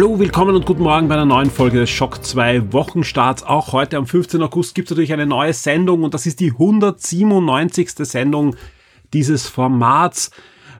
Hallo, willkommen und guten Morgen bei einer neuen Folge des Schock 2 Wochenstarts. Auch heute am 15. August gibt es natürlich eine neue Sendung und das ist die 197. Sendung dieses Formats.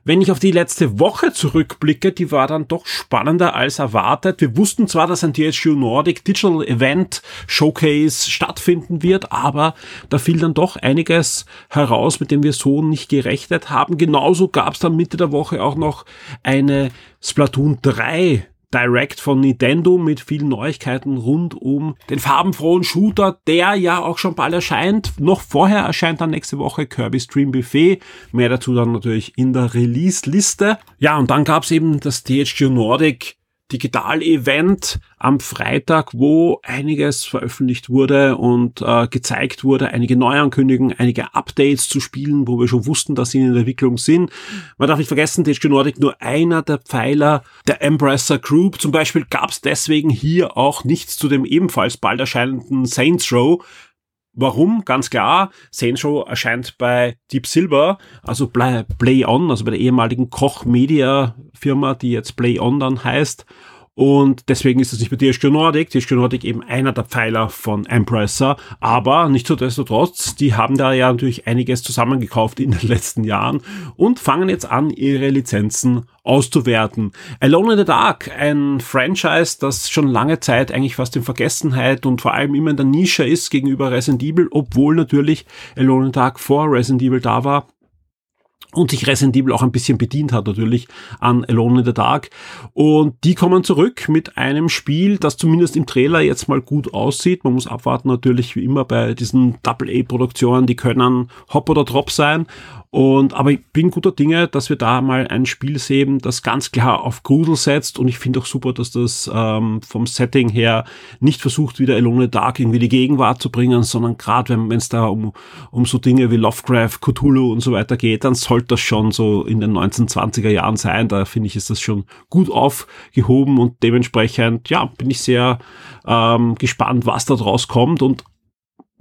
Wenn ich auf die letzte Woche zurückblicke, die war dann doch spannender als erwartet. Wir wussten zwar, dass ein THQ Nordic Digital Event Showcase stattfinden wird, aber da fiel dann doch einiges heraus, mit dem wir so nicht gerechnet haben. Genauso gab es dann Mitte der Woche auch noch eine Splatoon 3 Direct von Nintendo mit vielen Neuigkeiten rund um den farbenfrohen Shooter, der ja auch schon bald erscheint. Noch vorher erscheint dann nächste Woche Kirby Stream Buffet. Mehr dazu dann natürlich in der Release-Liste. Ja, und dann gab's eben das THQ Nordic Digital-Event am Freitag, wo einiges veröffentlicht wurde und äh, gezeigt wurde, einige Neuankündigungen, einige Updates zu Spielen, wo wir schon wussten, dass sie in der Entwicklung sind. Man darf nicht vergessen, THQ Nordic nur einer der Pfeiler der Embracer Group. Zum Beispiel gab es deswegen hier auch nichts zu dem ebenfalls bald erscheinenden Saints Row, Warum? Ganz klar, Saints Row erscheint bei Deep Silver, also Play On, also bei der ehemaligen Koch Media Firma, die jetzt Play On dann heißt. Und deswegen ist es nicht bei THQ Nordic. THQ Nordic eben einer der Pfeiler von Embracer. Aber nichtsdestotrotz, die haben da ja natürlich einiges zusammengekauft in den letzten Jahren und fangen jetzt an, ihre Lizenzen auszuwerten. Alone in the Dark, ein Franchise, das schon lange Zeit eigentlich fast in Vergessenheit und vor allem immer in der Nische ist gegenüber Resident Evil, obwohl natürlich Alone in the Dark vor Resident Evil da war und sich Resident auch ein bisschen bedient hat natürlich an Alone in the Dark. Und die kommen zurück mit einem Spiel, das zumindest im Trailer jetzt mal gut aussieht. Man muss abwarten natürlich wie immer bei diesen Double-A-Produktionen, die können Hop oder Drop sein. Und, aber ich bin guter Dinge, dass wir da mal ein Spiel sehen, das ganz klar auf Grusel setzt. Und ich finde auch super, dass das ähm, vom Setting her nicht versucht, wieder Alone Dark irgendwie die Gegenwart zu bringen, sondern gerade wenn es da um, um so Dinge wie Lovecraft, Cthulhu und so weiter geht, dann sollte das schon so in den 1920er Jahren sein. Da finde ich, ist das schon gut aufgehoben und dementsprechend, ja, bin ich sehr ähm, gespannt, was da draus kommt. Und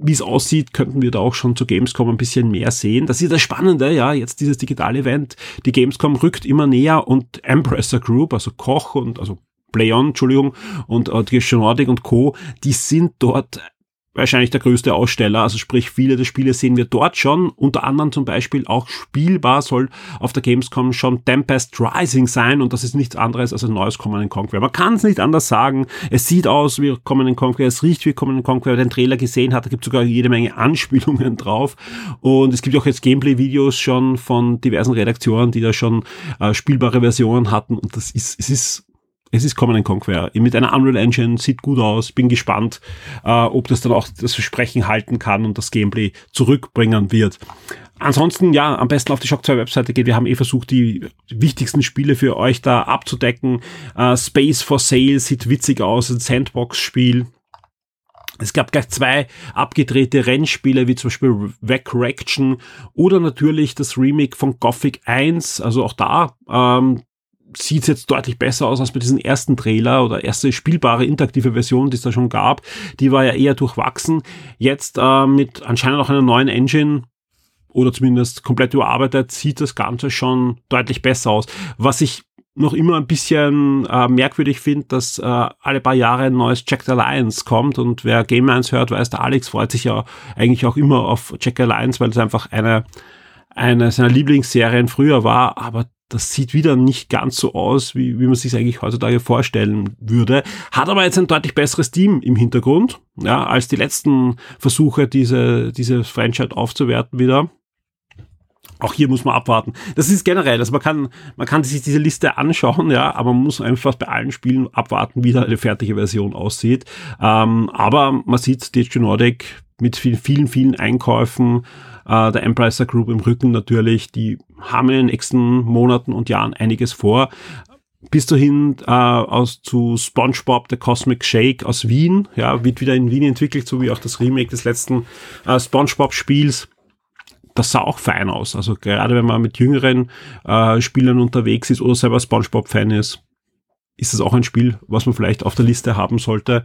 wie es aussieht, könnten wir da auch schon zu Gamescom ein bisschen mehr sehen. Das ist das Spannende, ja, jetzt dieses digitale Event. Die Gamescom rückt immer näher und Empressor Group, also Koch und, also PlayOn, Entschuldigung, und äh, Nordic und Co., die sind dort wahrscheinlich der größte Aussteller. Also sprich, viele der Spiele sehen wir dort schon. Unter anderem zum Beispiel auch spielbar soll auf der Gamescom schon Tempest Rising sein und das ist nichts anderes als ein neues Command Conquer. Man kann es nicht anders sagen. Es sieht aus wie Command Conquer, es riecht wie Command Conquer. Wer den Trailer gesehen hat, da gibt sogar jede Menge Anspielungen drauf. Und es gibt auch jetzt Gameplay-Videos schon von diversen Redaktionen, die da schon äh, spielbare Versionen hatten und das ist, es ist es ist Command Conquer mit einer Unreal Engine, sieht gut aus, bin gespannt, äh, ob das dann auch das Versprechen halten kann und das Gameplay zurückbringen wird. Ansonsten, ja, am besten auf die Shock 2 Webseite geht. Wir haben eh versucht, die wichtigsten Spiele für euch da abzudecken. Äh, Space for Sale sieht witzig aus, ein Sandbox-Spiel. Es gab gleich zwei abgedrehte Rennspiele, wie zum Beispiel Recorrection oder natürlich das Remake von Gothic 1. Also auch da ähm, sieht jetzt deutlich besser aus als bei diesem ersten Trailer oder erste spielbare interaktive Version, die es da schon gab. Die war ja eher durchwachsen. Jetzt äh, mit anscheinend auch einer neuen Engine oder zumindest komplett überarbeitet, sieht das Ganze schon deutlich besser aus. Was ich noch immer ein bisschen äh, merkwürdig finde, dass äh, alle paar Jahre ein neues Jack Alliance kommt und wer Game 1 hört, weiß, der Alex freut sich ja eigentlich auch immer auf Jack Alliance, weil es einfach eine eine seiner Lieblingsserien früher war, aber das sieht wieder nicht ganz so aus, wie, wie man sich eigentlich heutzutage vorstellen würde. Hat aber jetzt ein deutlich besseres Team im Hintergrund, ja, als die letzten Versuche, diese, diese Franchise aufzuwerten wieder. Auch hier muss man abwarten. Das ist generell, also man kann, man kann sich diese Liste anschauen, ja, aber man muss einfach bei allen Spielen abwarten, wie da eine fertige Version aussieht. Ähm, aber man sieht DHG Nordic mit vielen, vielen, vielen Einkäufen äh, der Empricer Group im Rücken natürlich, die haben in den nächsten Monaten und Jahren einiges vor. bis dahin äh, aus zu SpongeBob The Cosmic Shake aus Wien, ja, wird wieder in Wien entwickelt, so wie auch das Remake des letzten äh, SpongeBob Spiels. Das sah auch fein aus. Also gerade wenn man mit jüngeren äh, Spielern unterwegs ist oder selber SpongeBob-Fan ist, ist es auch ein Spiel, was man vielleicht auf der Liste haben sollte.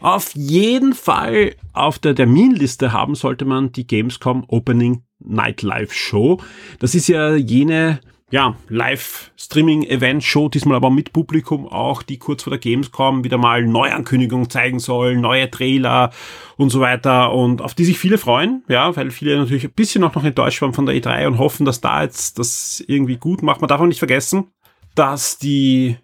Auf jeden Fall auf der Terminliste haben sollte man die Gamescom Opening Nightlife Show. Das ist ja jene ja, Live-Streaming-Event-Show, diesmal aber mit Publikum auch, die kurz vor der Gamescom wieder mal Neuankündigungen zeigen sollen, neue Trailer und so weiter und auf die sich viele freuen, ja, weil viele natürlich ein bisschen auch noch enttäuscht waren von der E3 und hoffen, dass da jetzt das irgendwie gut macht. Man darf auch nicht vergessen, dass die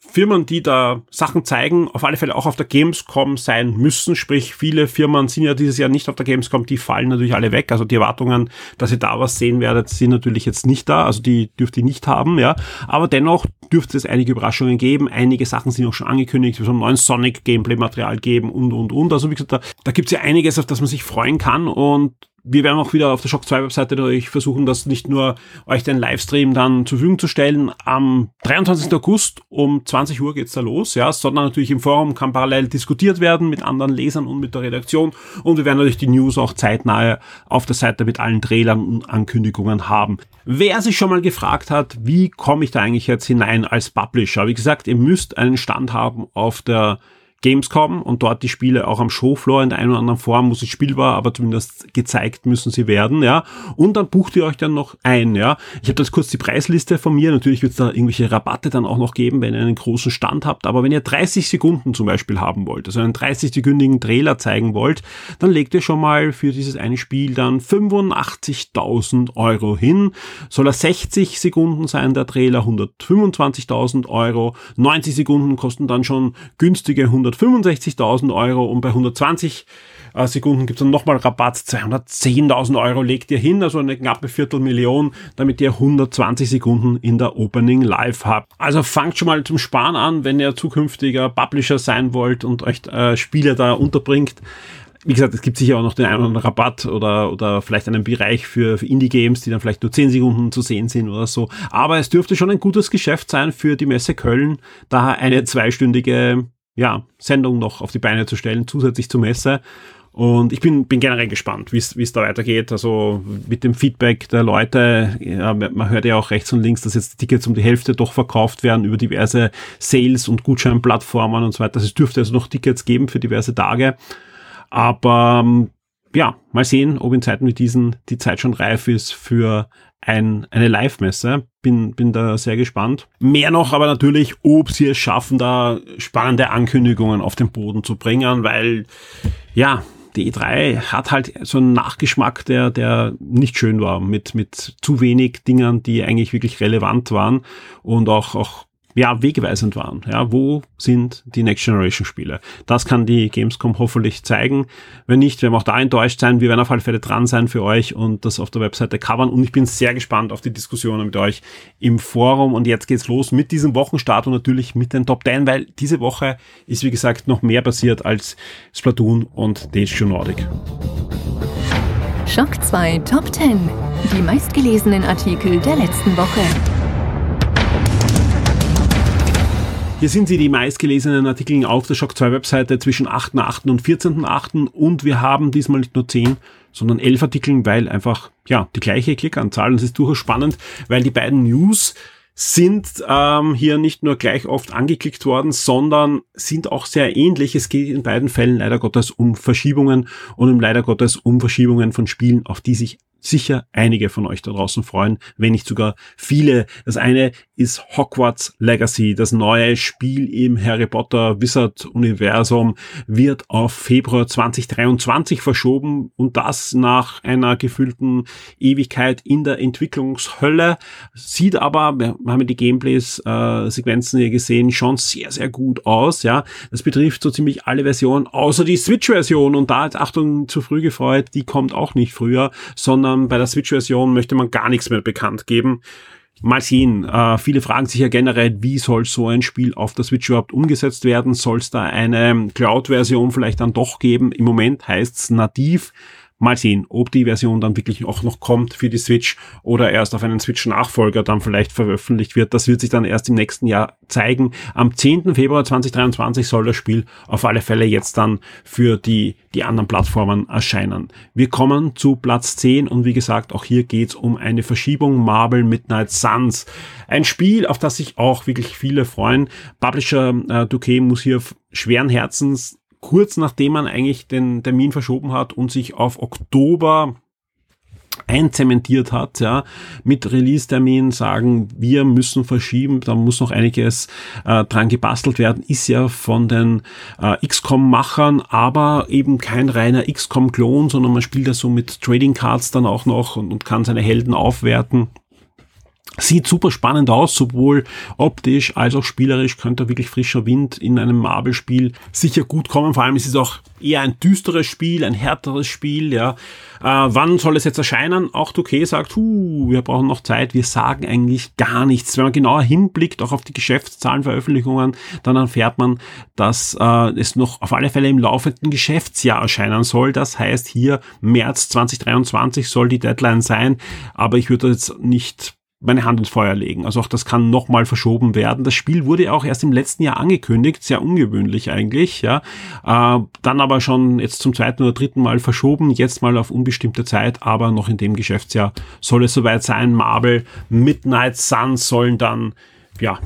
Firmen, die da Sachen zeigen, auf alle Fälle auch auf der Gamescom sein müssen. Sprich, viele Firmen sind ja dieses Jahr nicht auf der Gamescom, die fallen natürlich alle weg. Also die Erwartungen, dass ihr da was sehen werdet, sind natürlich jetzt nicht da. Also die dürft ihr nicht haben, ja. Aber dennoch dürfte es einige Überraschungen geben. Einige Sachen sind auch schon angekündigt. Wir sollen neuen Sonic Gameplay Material geben und, und, und. Also wie gesagt, da, da gibt es ja einiges, auf das man sich freuen kann und wir werden auch wieder auf der Shock 2 Webseite natürlich versuchen, das nicht nur euch den Livestream dann zur Verfügung zu stellen. Am 23. August um 20 Uhr geht's da los, ja, sondern natürlich im Forum kann parallel diskutiert werden mit anderen Lesern und mit der Redaktion. Und wir werden natürlich die News auch zeitnah auf der Seite mit allen Trailern und Ankündigungen haben. Wer sich schon mal gefragt hat, wie komme ich da eigentlich jetzt hinein als Publisher? Wie gesagt, ihr müsst einen Stand haben auf der Gamescom und dort die Spiele auch am Showfloor in der einen oder anderen Form, muss es spielbar, aber zumindest gezeigt müssen sie werden, ja. Und dann bucht ihr euch dann noch ein, ja. Ich habe das kurz die Preisliste von mir. Natürlich wird es da irgendwelche Rabatte dann auch noch geben, wenn ihr einen großen Stand habt. Aber wenn ihr 30 Sekunden zum Beispiel haben wollt, also einen 30-sekündigen Trailer zeigen wollt, dann legt ihr schon mal für dieses eine Spiel dann 85.000 Euro hin. Soll er 60 Sekunden sein, der Trailer 125.000 Euro. 90 Sekunden kosten dann schon günstige 100 165.000 Euro und bei 120 äh, Sekunden gibt es dann nochmal Rabatt. 210.000 Euro legt ihr hin, also eine knappe Viertelmillion, damit ihr 120 Sekunden in der Opening Live habt. Also fangt schon mal zum Sparen an, wenn ihr zukünftiger Publisher sein wollt und euch äh, Spiele da unterbringt wie gesagt, es gibt sicher auch noch den einen oder anderen Rabatt oder, oder vielleicht einen Bereich für, für Indie-Games, die dann vielleicht nur 10 Sekunden zu sehen sind oder so. Aber es dürfte schon ein gutes Geschäft sein für die Messe Köln, da eine zweistündige ja, Sendung noch auf die Beine zu stellen, zusätzlich zur Messe. Und ich bin, bin generell gespannt, wie es da weitergeht. Also mit dem Feedback der Leute, ja, man hört ja auch rechts und links, dass jetzt Tickets um die Hälfte doch verkauft werden über diverse Sales- und Gutscheinplattformen und so weiter. Also es dürfte also noch Tickets geben für diverse Tage. Aber ja, mal sehen, ob in Zeiten wie diesen die Zeit schon reif ist für ein, eine Live-Messe. Bin, bin da sehr gespannt. Mehr noch aber natürlich, ob sie es schaffen, da spannende Ankündigungen auf den Boden zu bringen, weil, ja, die E3 hat halt so einen Nachgeschmack, der, der nicht schön war, mit, mit zu wenig Dingen, die eigentlich wirklich relevant waren und auch, auch ja, wegweisend waren. Ja, wo sind die Next Generation Spiele? Das kann die Gamescom hoffentlich zeigen. Wenn nicht, werden wir auch da enttäuscht sein. Wir werden auf alle Fälle dran sein für euch und das auf der Webseite covern. Und ich bin sehr gespannt auf die Diskussionen mit euch im Forum. Und jetzt geht's los mit diesem Wochenstart und natürlich mit den Top 10, weil diese Woche ist, wie gesagt, noch mehr passiert als Splatoon und DHQ Nordic. Schock 2 Top 10. Die meistgelesenen Artikel der letzten Woche. Hier sind sie, die meistgelesenen Artikel auf der Shock 2 Webseite zwischen 8.8. und 14.8. Und wir haben diesmal nicht nur 10, sondern 11 Artikel, weil einfach, ja, die gleiche Klickanzahl. Und es ist durchaus spannend, weil die beiden News sind ähm, hier nicht nur gleich oft angeklickt worden, sondern sind auch sehr ähnlich. Es geht in beiden Fällen leider Gottes um Verschiebungen und im leider Gottes um Verschiebungen von Spielen, auf die sich sicher einige von euch da draußen freuen, wenn nicht sogar viele. Das eine ist Hogwarts Legacy, das neue Spiel im Harry Potter Wizard Universum wird auf Februar 2023 verschoben und das nach einer gefühlten Ewigkeit in der Entwicklungshölle. Sieht aber, wir haben die Gameplays äh, Sequenzen hier gesehen, schon sehr sehr gut aus, ja. Das betrifft so ziemlich alle Versionen außer die Switch Version und da Achtung zu früh gefreut, die kommt auch nicht früher, sondern sondern bei der Switch-Version möchte man gar nichts mehr bekannt geben. Mal sehen. Äh, viele fragen sich ja generell, wie soll so ein Spiel auf der Switch überhaupt umgesetzt werden? Soll es da eine Cloud-Version vielleicht dann doch geben? Im Moment heißt es nativ Mal sehen, ob die Version dann wirklich auch noch kommt für die Switch oder erst auf einen Switch-Nachfolger dann vielleicht veröffentlicht wird. Das wird sich dann erst im nächsten Jahr zeigen. Am 10. Februar 2023 soll das Spiel auf alle Fälle jetzt dann für die, die anderen Plattformen erscheinen. Wir kommen zu Platz 10 und wie gesagt, auch hier geht's um eine Verschiebung Marvel Midnight Suns. Ein Spiel, auf das sich auch wirklich viele freuen. Publisher äh, Duque muss hier schweren Herzens kurz nachdem man eigentlich den Termin verschoben hat und sich auf Oktober einzementiert hat, ja, mit Release-Termin sagen, wir müssen verschieben, da muss noch einiges äh, dran gebastelt werden, ist ja von den äh, XCOM-Machern, aber eben kein reiner XCOM-Klon, sondern man spielt ja so mit Trading Cards dann auch noch und, und kann seine Helden aufwerten. Sieht super spannend aus, sowohl optisch als auch spielerisch könnte wirklich frischer Wind in einem Marvel-Spiel sicher gut kommen. Vor allem ist es auch eher ein düsteres Spiel, ein härteres Spiel, ja. Äh, wann soll es jetzt erscheinen? Auch Touquet sagt, hu, wir brauchen noch Zeit, wir sagen eigentlich gar nichts. Wenn man genauer hinblickt, auch auf die Geschäftszahlenveröffentlichungen, dann erfährt man, dass äh, es noch auf alle Fälle im laufenden Geschäftsjahr erscheinen soll. Das heißt, hier März 2023 soll die Deadline sein, aber ich würde jetzt nicht meine Hand ins Feuer legen. Also auch das kann nochmal verschoben werden. Das Spiel wurde auch erst im letzten Jahr angekündigt, sehr ungewöhnlich eigentlich, ja. Äh, dann aber schon jetzt zum zweiten oder dritten Mal verschoben, jetzt mal auf unbestimmte Zeit, aber noch in dem Geschäftsjahr soll es soweit sein. Marvel Midnight Suns sollen dann, ja,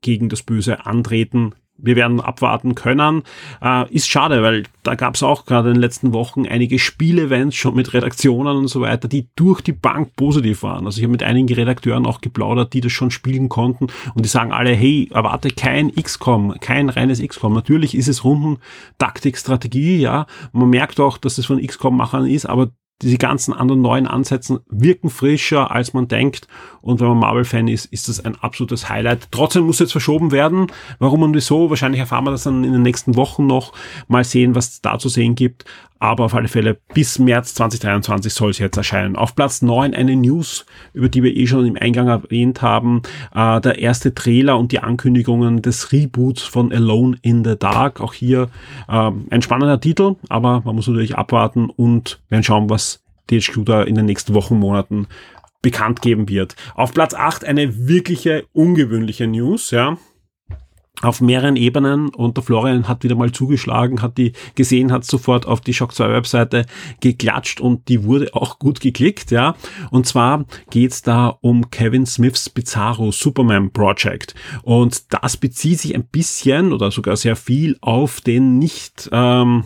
gegen das Böse antreten wir werden abwarten können. Äh, ist schade, weil da gab es auch gerade in den letzten Wochen einige Spielevents schon mit Redaktionen und so weiter, die durch die Bank positiv waren. Also ich habe mit einigen Redakteuren auch geplaudert, die das schon spielen konnten und die sagen alle, hey, erwarte kein XCOM, kein reines XCOM. Natürlich ist es Runden Taktik, Strategie, ja. Man merkt auch, dass es von XCOM-Machern ist, aber diese ganzen anderen neuen Ansätzen wirken frischer, als man denkt. Und wenn man Marvel-Fan ist, ist das ein absolutes Highlight. Trotzdem muss jetzt verschoben werden. Warum und wieso? Wahrscheinlich erfahren wir das dann in den nächsten Wochen noch. Mal sehen, was es da zu sehen gibt. Aber auf alle Fälle bis März 2023 soll es jetzt erscheinen. Auf Platz 9 eine News, über die wir eh schon im Eingang erwähnt haben. Äh, der erste Trailer und die Ankündigungen des Reboots von Alone in the Dark. Auch hier äh, ein spannender Titel, aber man muss natürlich abwarten und werden schauen, was THQ da in den nächsten Wochen, Monaten bekannt geben wird. Auf Platz 8 eine wirkliche ungewöhnliche News, ja auf mehreren Ebenen und der Florian hat wieder mal zugeschlagen, hat die gesehen, hat sofort auf die Shock 2 Webseite geklatscht und die wurde auch gut geklickt, ja. Und zwar geht's da um Kevin Smiths Bizarro Superman Project und das bezieht sich ein bisschen oder sogar sehr viel auf den nicht ähm,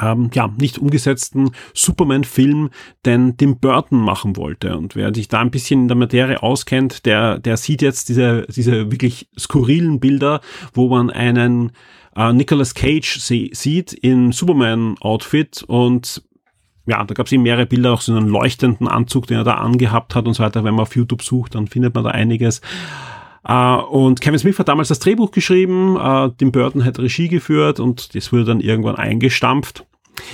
ähm, ja, nicht umgesetzten Superman-Film, den Tim Burton machen wollte. Und wer sich da ein bisschen in der Materie auskennt, der, der sieht jetzt diese, diese wirklich skurrilen Bilder, wo man einen äh, Nicolas Cage sieht in Superman-Outfit und ja, da gab es eben mehrere Bilder, auch so einen leuchtenden Anzug, den er da angehabt hat und so weiter. Wenn man auf YouTube sucht, dann findet man da einiges. Uh, und Kevin Smith hat damals das Drehbuch geschrieben, uh, Tim Burton hat Regie geführt und das wurde dann irgendwann eingestampft.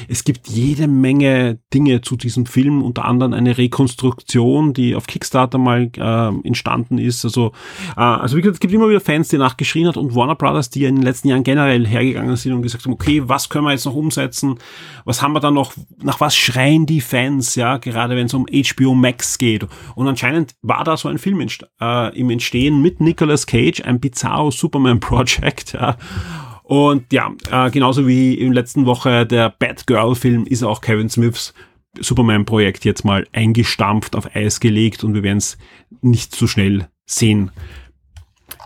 Es gibt jede Menge Dinge zu diesem Film, unter anderem eine Rekonstruktion, die auf Kickstarter mal äh, entstanden ist. Also, äh, also wie gesagt, es gibt immer wieder Fans, die nachgeschrien hat und Warner Brothers, die ja in den letzten Jahren generell hergegangen sind und gesagt haben, okay, was können wir jetzt noch umsetzen? Was haben wir da noch? Nach was schreien die Fans? Ja, gerade wenn es um HBO Max geht. Und anscheinend war da so ein Film äh, im Entstehen mit Nicolas Cage, ein bizarro Superman Project. Ja. Und ja, äh, genauso wie in letzten Woche der Batgirl-Film ist auch Kevin Smiths Superman-Projekt jetzt mal eingestampft, auf Eis gelegt und wir werden es nicht so schnell sehen.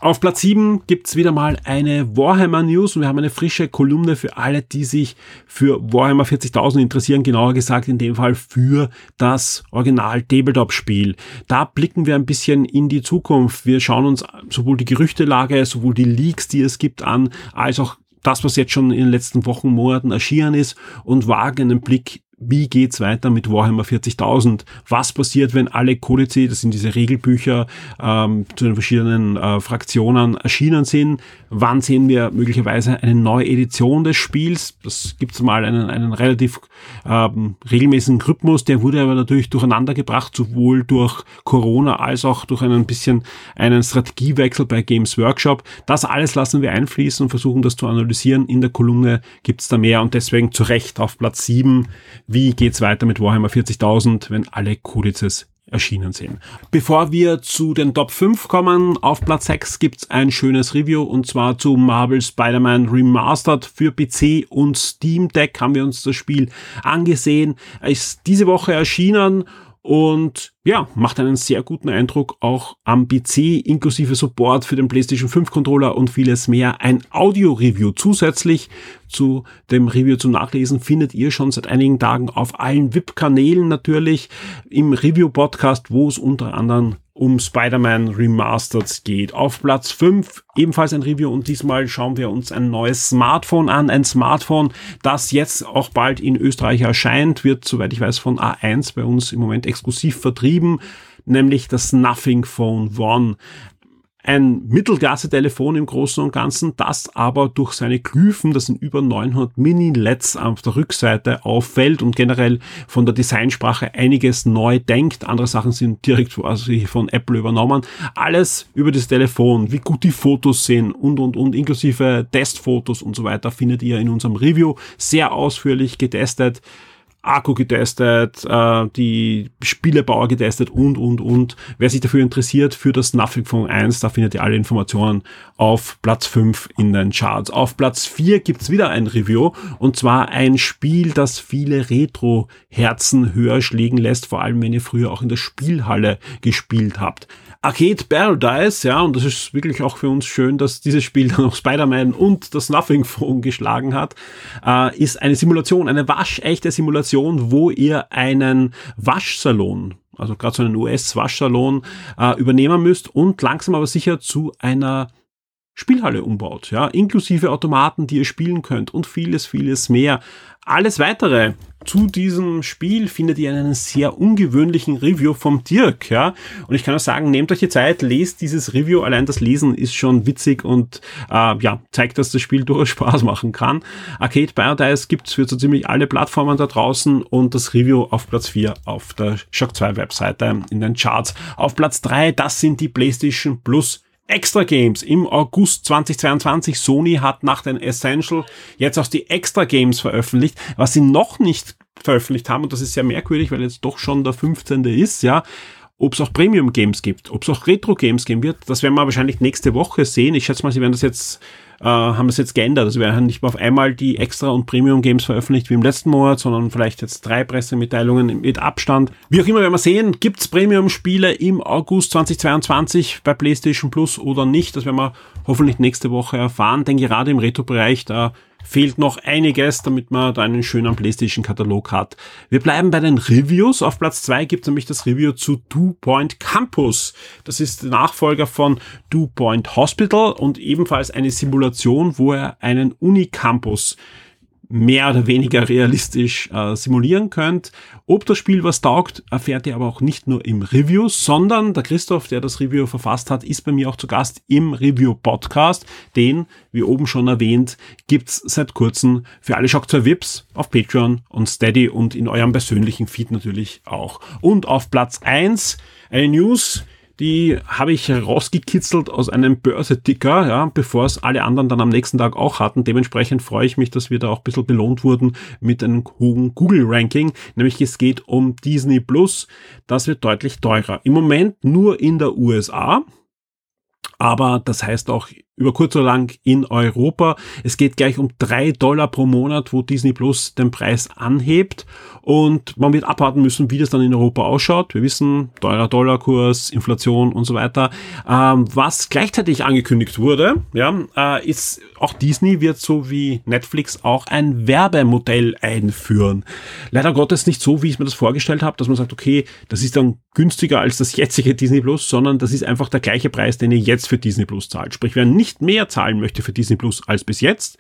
Auf Platz 7 gibt's wieder mal eine Warhammer News und wir haben eine frische Kolumne für alle, die sich für Warhammer 40.000 interessieren, genauer gesagt in dem Fall für das Original Tabletop-Spiel. Da blicken wir ein bisschen in die Zukunft. Wir schauen uns sowohl die Gerüchtelage, sowohl die Leaks, die es gibt, an, als auch das, was jetzt schon in den letzten Wochen, Monaten erschienen ist und wagen einen Blick wie geht's weiter mit Warhammer 40.000? Was passiert, wenn alle Kodizi, das sind diese Regelbücher, ähm, zu den verschiedenen äh, Fraktionen erschienen sind? Wann sehen wir möglicherweise eine neue Edition des Spiels? Das gibt's mal einen, einen relativ ähm, regelmäßigen Rhythmus, der wurde aber natürlich durcheinander gebracht, sowohl durch Corona als auch durch einen bisschen einen Strategiewechsel bei Games Workshop. Das alles lassen wir einfließen und versuchen das zu analysieren. In der Kolumne gibt's da mehr und deswegen zu Recht auf Platz 7 wie geht's weiter mit Warhammer 40.000, wenn alle Kodizes erschienen sind. Bevor wir zu den Top 5 kommen, auf Platz 6 gibt's ein schönes Review und zwar zu Marvel Spider-Man Remastered für PC und Steam Deck haben wir uns das Spiel angesehen. Er ist diese Woche erschienen und ja, macht einen sehr guten Eindruck auch am PC, inklusive Support für den PlayStation 5 Controller und vieles mehr. Ein Audio-Review zusätzlich zu dem Review zum Nachlesen findet ihr schon seit einigen Tagen auf allen VIP-Kanälen natürlich im Review-Podcast, wo es unter anderem um Spider-Man Remastered geht. Auf Platz 5 ebenfalls ein Review und diesmal schauen wir uns ein neues Smartphone an. Ein Smartphone, das jetzt auch bald in Österreich erscheint, wird, soweit ich weiß, von A1 bei uns im Moment exklusiv vertrieben nämlich das Nothing Phone One ein Mittelklasse-Telefon im Großen und Ganzen, das aber durch seine Glyphen, das sind über 900 Mini-LEDs auf der Rückseite auffällt und generell von der Designsprache einiges neu denkt. Andere Sachen sind direkt von Apple übernommen. Alles über das Telefon, wie gut die Fotos sind und, und, und, inklusive Testfotos und so weiter, findet ihr in unserem Review sehr ausführlich getestet. Akku getestet, äh, die Spielebauer getestet und, und, und. Wer sich dafür interessiert, für das Nothing Phone 1, da findet ihr alle Informationen auf Platz 5 in den Charts. Auf Platz 4 gibt's wieder ein Review und zwar ein Spiel, das viele Retro-Herzen höher schlägen lässt, vor allem wenn ihr früher auch in der Spielhalle gespielt habt. Arcade Paradise, ja, und das ist wirklich auch für uns schön, dass dieses Spiel dann auch Spider-Man und das Nothing Phone geschlagen hat, äh, ist eine Simulation, eine waschechte Simulation, wo ihr einen Waschsalon also gerade so einen US-Waschsalon äh, übernehmen müsst und langsam aber sicher zu einer Spielhalle umbaut, ja, inklusive Automaten, die ihr spielen könnt und vieles, vieles mehr. Alles weitere zu diesem Spiel findet ihr in einem sehr ungewöhnlichen Review vom Dirk, ja. Und ich kann nur sagen, nehmt euch die Zeit, lest dieses Review. Allein das Lesen ist schon witzig und äh, ja, zeigt, dass das Spiel durchaus Spaß machen kann. Arcade Paradise gibt's für so ziemlich alle Plattformen da draußen und das Review auf Platz 4 auf der Shock 2 Webseite in den Charts. Auf Platz 3, das sind die PlayStation Plus Extra Games im August 2022. Sony hat nach den Essential jetzt auch die Extra Games veröffentlicht. Was sie noch nicht veröffentlicht haben, und das ist sehr merkwürdig, weil jetzt doch schon der 15. ist, ja, ob es auch Premium Games gibt, ob es auch Retro Games geben wird, das werden wir wahrscheinlich nächste Woche sehen. Ich schätze mal, sie werden das jetzt äh, haben das jetzt geändert. Also wir haben nicht mehr auf einmal die Extra- und Premium-Games veröffentlicht wie im letzten Monat, sondern vielleicht jetzt drei Pressemitteilungen mit Abstand. Wie auch immer, werden wir sehen, gibt's Premium-Spiele im August 2022 bei PlayStation Plus oder nicht. Das werden wir hoffentlich nächste Woche erfahren, denn gerade im Retro-Bereich, da fehlt noch einiges, damit man da einen schönen PlayStation-Katalog hat. Wir bleiben bei den Reviews. Auf Platz zwei gibt es nämlich das Review zu Two Point Campus. Das ist der Nachfolger von Two Point Hospital und ebenfalls eine Simulation, wo er einen Unicampus mehr oder weniger realistisch äh, simulieren könnt. Ob das Spiel was taugt, erfährt ihr aber auch nicht nur im Review, sondern der Christoph, der das Review verfasst hat, ist bei mir auch zu Gast im Review-Podcast. Den, wie oben schon erwähnt, gibt's seit kurzem für alle Shock 2 Vips auf Patreon und Steady und in eurem persönlichen Feed natürlich auch. Und auf Platz eins eine News, die habe ich rausgekitzelt aus einem Börseticker, ja, bevor es alle anderen dann am nächsten Tag auch hatten. Dementsprechend freue ich mich, dass wir da auch ein bisschen belohnt wurden mit einem hohen Google-Ranking. Nämlich es geht um Disney Plus. Das wird deutlich teurer. Im Moment nur in der USA. Aber das heißt auch über kurz oder lang in Europa. Es geht gleich um drei Dollar pro Monat, wo Disney Plus den Preis anhebt. Und man wird abwarten müssen, wie das dann in Europa ausschaut. Wir wissen, teurer Dollarkurs, Inflation und so weiter. Ähm, was gleichzeitig angekündigt wurde, ja, äh, ist auch Disney wird so wie Netflix auch ein Werbemodell einführen. Leider Gottes nicht so, wie ich mir das vorgestellt habe, dass man sagt, okay, das ist dann günstiger als das jetzige Disney Plus, sondern das ist einfach der gleiche Preis, den ihr jetzt für Disney Plus zahlt. Sprich, wer nicht nicht mehr zahlen möchte für Disney Plus als bis jetzt,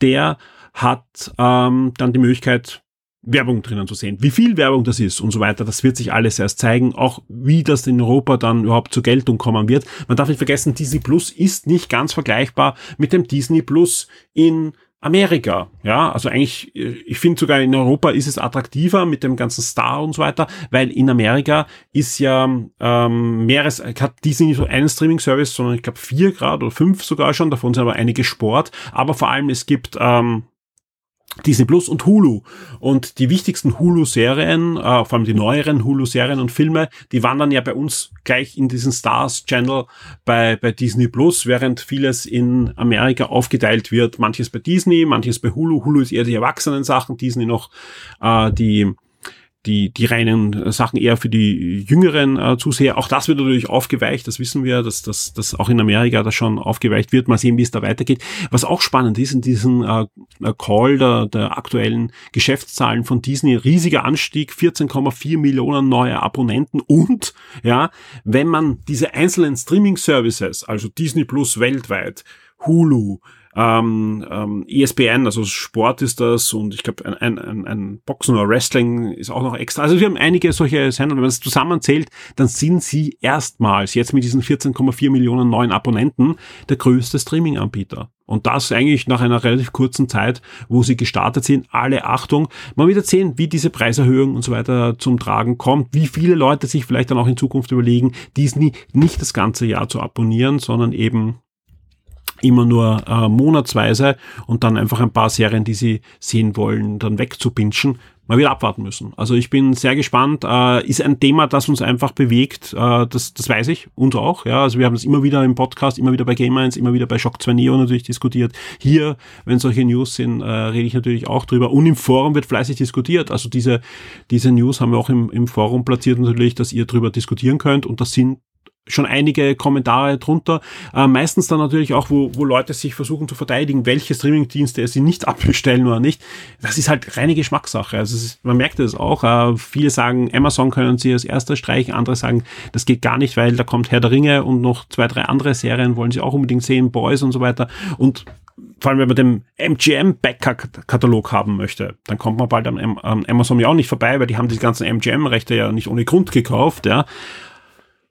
der hat ähm, dann die Möglichkeit, Werbung drinnen zu sehen. Wie viel Werbung das ist und so weiter, das wird sich alles erst zeigen, auch wie das in Europa dann überhaupt zur Geltung kommen wird. Man darf nicht vergessen, Disney Plus ist nicht ganz vergleichbar mit dem Disney Plus in Amerika. Ja, also eigentlich, ich finde sogar in Europa ist es attraktiver mit dem ganzen Star und so weiter, weil in Amerika ist ja ähm, mehres, hat Disney nicht so einen Streaming-Service, sondern ich glaube vier Grad oder fünf sogar schon, davon sind aber einige Sport, aber vor allem es gibt ähm, Disney Plus und Hulu. Und die wichtigsten Hulu-Serien, äh, vor allem die neueren Hulu-Serien und Filme, die wandern ja bei uns gleich in diesen Stars-Channel bei, bei Disney Plus, während vieles in Amerika aufgeteilt wird. Manches bei Disney, manches bei Hulu. Hulu ist eher die Erwachsenen-Sachen, Disney noch äh, die die, die reinen Sachen eher für die jüngeren äh, Zuseher. Auch das wird natürlich aufgeweicht, das wissen wir, dass, dass, dass auch in Amerika das schon aufgeweicht wird. Mal sehen, wie es da weitergeht. Was auch spannend ist, in diesem äh, Call der, der aktuellen Geschäftszahlen von Disney, riesiger Anstieg, 14,4 Millionen neue Abonnenten und, ja, wenn man diese einzelnen Streaming-Services, also Disney Plus weltweit, Hulu, ähm, ähm, ESPN, also Sport ist das und ich glaube ein, ein, ein Boxen oder Wrestling ist auch noch extra. Also wir haben einige solche Sender, wenn man es zusammenzählt, dann sind sie erstmals jetzt mit diesen 14,4 Millionen neuen Abonnenten der größte Streaming-Anbieter. Und das eigentlich nach einer relativ kurzen Zeit, wo sie gestartet sind. Alle Achtung. Man wird sehen, wie diese Preiserhöhung und so weiter zum Tragen kommt, wie viele Leute sich vielleicht dann auch in Zukunft überlegen, Disney nicht das ganze Jahr zu abonnieren, sondern eben immer nur äh, monatsweise und dann einfach ein paar Serien, die sie sehen wollen, dann wegzupinschen. Mal wieder abwarten müssen. Also ich bin sehr gespannt. Äh, ist ein Thema, das uns einfach bewegt. Äh, das, das weiß ich. Uns auch. Ja, also wir haben es immer wieder im Podcast, immer wieder bei Game 1, immer wieder bei Shock 2 Neo natürlich diskutiert. Hier, wenn solche News sind, äh, rede ich natürlich auch drüber. Und im Forum wird fleißig diskutiert. Also diese, diese News haben wir auch im, im Forum platziert natürlich, dass ihr drüber diskutieren könnt. Und das sind schon einige Kommentare drunter. Äh, meistens dann natürlich auch, wo, wo Leute sich versuchen zu verteidigen, welche Streamingdienste sie nicht abbestellen oder nicht. Das ist halt reine Geschmackssache. Also ist, man merkt es auch. Äh, viele sagen, Amazon können sie als erster streichen. Andere sagen, das geht gar nicht, weil da kommt Herr der Ringe und noch zwei, drei andere Serien wollen sie auch unbedingt sehen, Boys und so weiter. Und vor allem, wenn man den MGM-Back-Katalog haben möchte, dann kommt man bald an Amazon ja auch nicht vorbei, weil die haben die ganzen MGM-Rechte ja nicht ohne Grund gekauft, ja.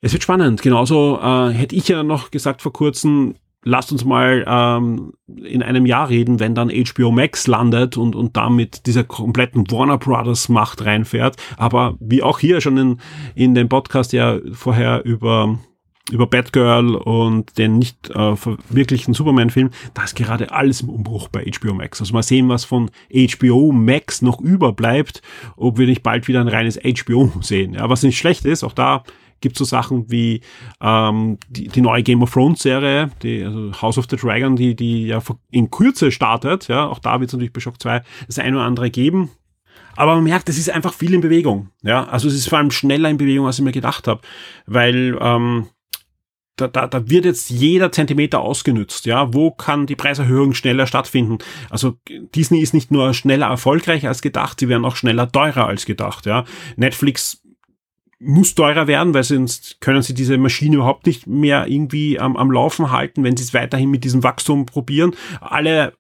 Es wird spannend. Genauso äh, hätte ich ja noch gesagt vor kurzem, lasst uns mal ähm, in einem Jahr reden, wenn dann HBO Max landet und, und damit dieser kompletten Warner Brothers Macht reinfährt. Aber wie auch hier schon in, in dem Podcast ja vorher über über Batgirl und den nicht äh, verwirklichten Superman-Film, da ist gerade alles im Umbruch bei HBO Max. Also mal sehen, was von HBO Max noch überbleibt, ob wir nicht bald wieder ein reines HBO sehen. Ja, was nicht schlecht ist, auch da gibt so Sachen wie ähm, die, die neue Game of Thrones Serie, die also House of the Dragon, die, die ja in Kürze startet. Ja, auch da wird es natürlich bei Shock 2 das eine oder andere geben. Aber man merkt, es ist einfach viel in Bewegung. Ja, also es ist vor allem schneller in Bewegung, als ich mir gedacht habe, weil ähm, da, da, da wird jetzt jeder Zentimeter ausgenützt. Ja, wo kann die Preiserhöhung schneller stattfinden? Also Disney ist nicht nur schneller erfolgreich als gedacht, sie werden auch schneller teurer als gedacht. Ja, Netflix muss teurer werden, weil sonst können sie diese Maschine überhaupt nicht mehr irgendwie am, am Laufen halten, wenn sie es weiterhin mit diesem Wachstum probieren. Alle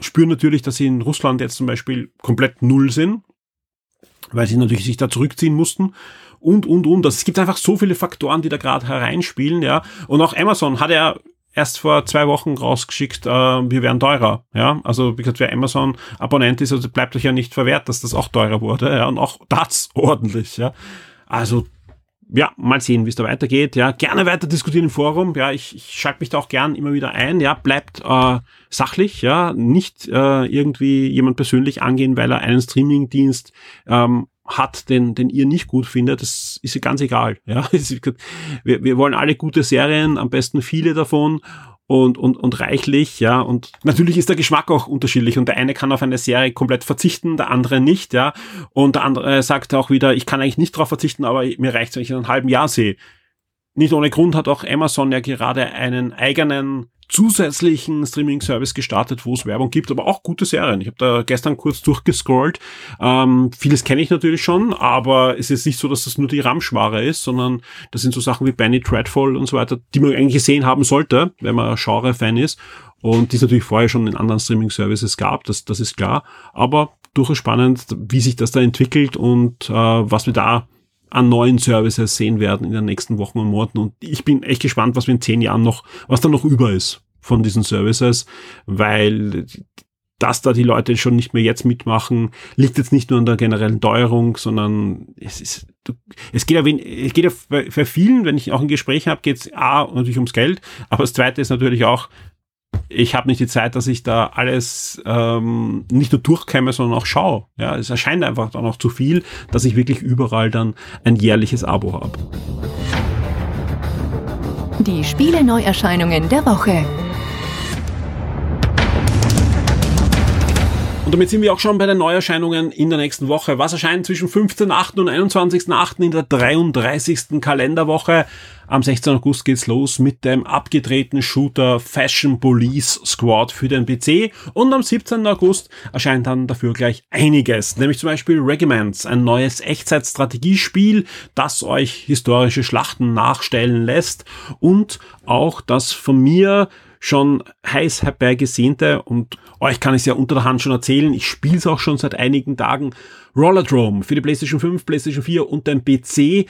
spüren natürlich, dass sie in Russland jetzt zum Beispiel komplett null sind, weil sie natürlich sich da zurückziehen mussten und, und, und. Also es gibt einfach so viele Faktoren, die da gerade hereinspielen, ja. Und auch Amazon hat ja erst vor zwei Wochen rausgeschickt, äh, wir werden teurer. Ja, also wie gesagt, wer Amazon-Abonnent ist, also bleibt euch ja nicht verwehrt, dass das auch teurer wurde. Ja, und auch das ordentlich. Ja, also ja, mal sehen, wie es da weitergeht. Ja, gerne weiter diskutieren im Forum. Ja, ich, ich schalte mich da auch gern immer wieder ein. Ja, bleibt äh, sachlich. Ja, nicht äh, irgendwie jemand persönlich angehen, weil er einen Streamingdienst ähm, hat, den, den ihr nicht gut findet. Das ist ganz egal. Ja, wir, wir wollen alle gute Serien, am besten viele davon und, und, und reichlich, ja. Und natürlich ist der Geschmack auch unterschiedlich und der eine kann auf eine Serie komplett verzichten, der andere nicht, ja. Und der andere sagt auch wieder, ich kann eigentlich nicht darauf verzichten, aber mir reicht wenn ich in einem halben Jahr sehe. Nicht ohne Grund hat auch Amazon ja gerade einen eigenen zusätzlichen Streaming-Service gestartet, wo es Werbung gibt, aber auch gute Serien. Ich habe da gestern kurz durchgescrollt. Ähm, vieles kenne ich natürlich schon, aber es ist nicht so, dass das nur die Ramschware ist, sondern das sind so Sachen wie Benny Dreadful und so weiter, die man eigentlich gesehen haben sollte, wenn man Genre-Fan ist. Und die es natürlich vorher schon in anderen Streaming-Services gab, das, das ist klar. Aber durchaus spannend, wie sich das da entwickelt und äh, was wir da an neuen Services sehen werden in den nächsten Wochen und Monaten. Und ich bin echt gespannt, was wir in zehn Jahren noch, was da noch über ist von diesen Services, weil dass da die Leute schon nicht mehr jetzt mitmachen, liegt jetzt nicht nur an der generellen Teuerung, sondern es ist, es geht ja, wen, es geht ja bei vielen, wenn ich auch ein Gespräch habe, geht es A natürlich ums Geld, aber das zweite ist natürlich auch, ich habe nicht die Zeit, dass ich da alles ähm, nicht nur durchkäme, sondern auch schaue. Ja, es erscheint einfach dann auch zu viel, dass ich wirklich überall dann ein jährliches Abo habe. Die Spiele-Neuerscheinungen der Woche. Und damit sind wir auch schon bei den Neuerscheinungen in der nächsten Woche. Was erscheint zwischen 15.8. und 21.8. in der 33. Kalenderwoche? Am 16. August geht's los mit dem abgedrehten Shooter Fashion Police Squad für den PC und am 17. August erscheint dann dafür gleich einiges, nämlich zum Beispiel Regiments, ein neues Echtzeitstrategiespiel, das euch historische Schlachten nachstellen lässt und auch das von mir schon heiß herbeigesehnte und euch kann ich es ja unter der Hand schon erzählen, ich spiele es auch schon seit einigen Tagen, Rollerdrome für die PlayStation 5, PlayStation 4 und den PC.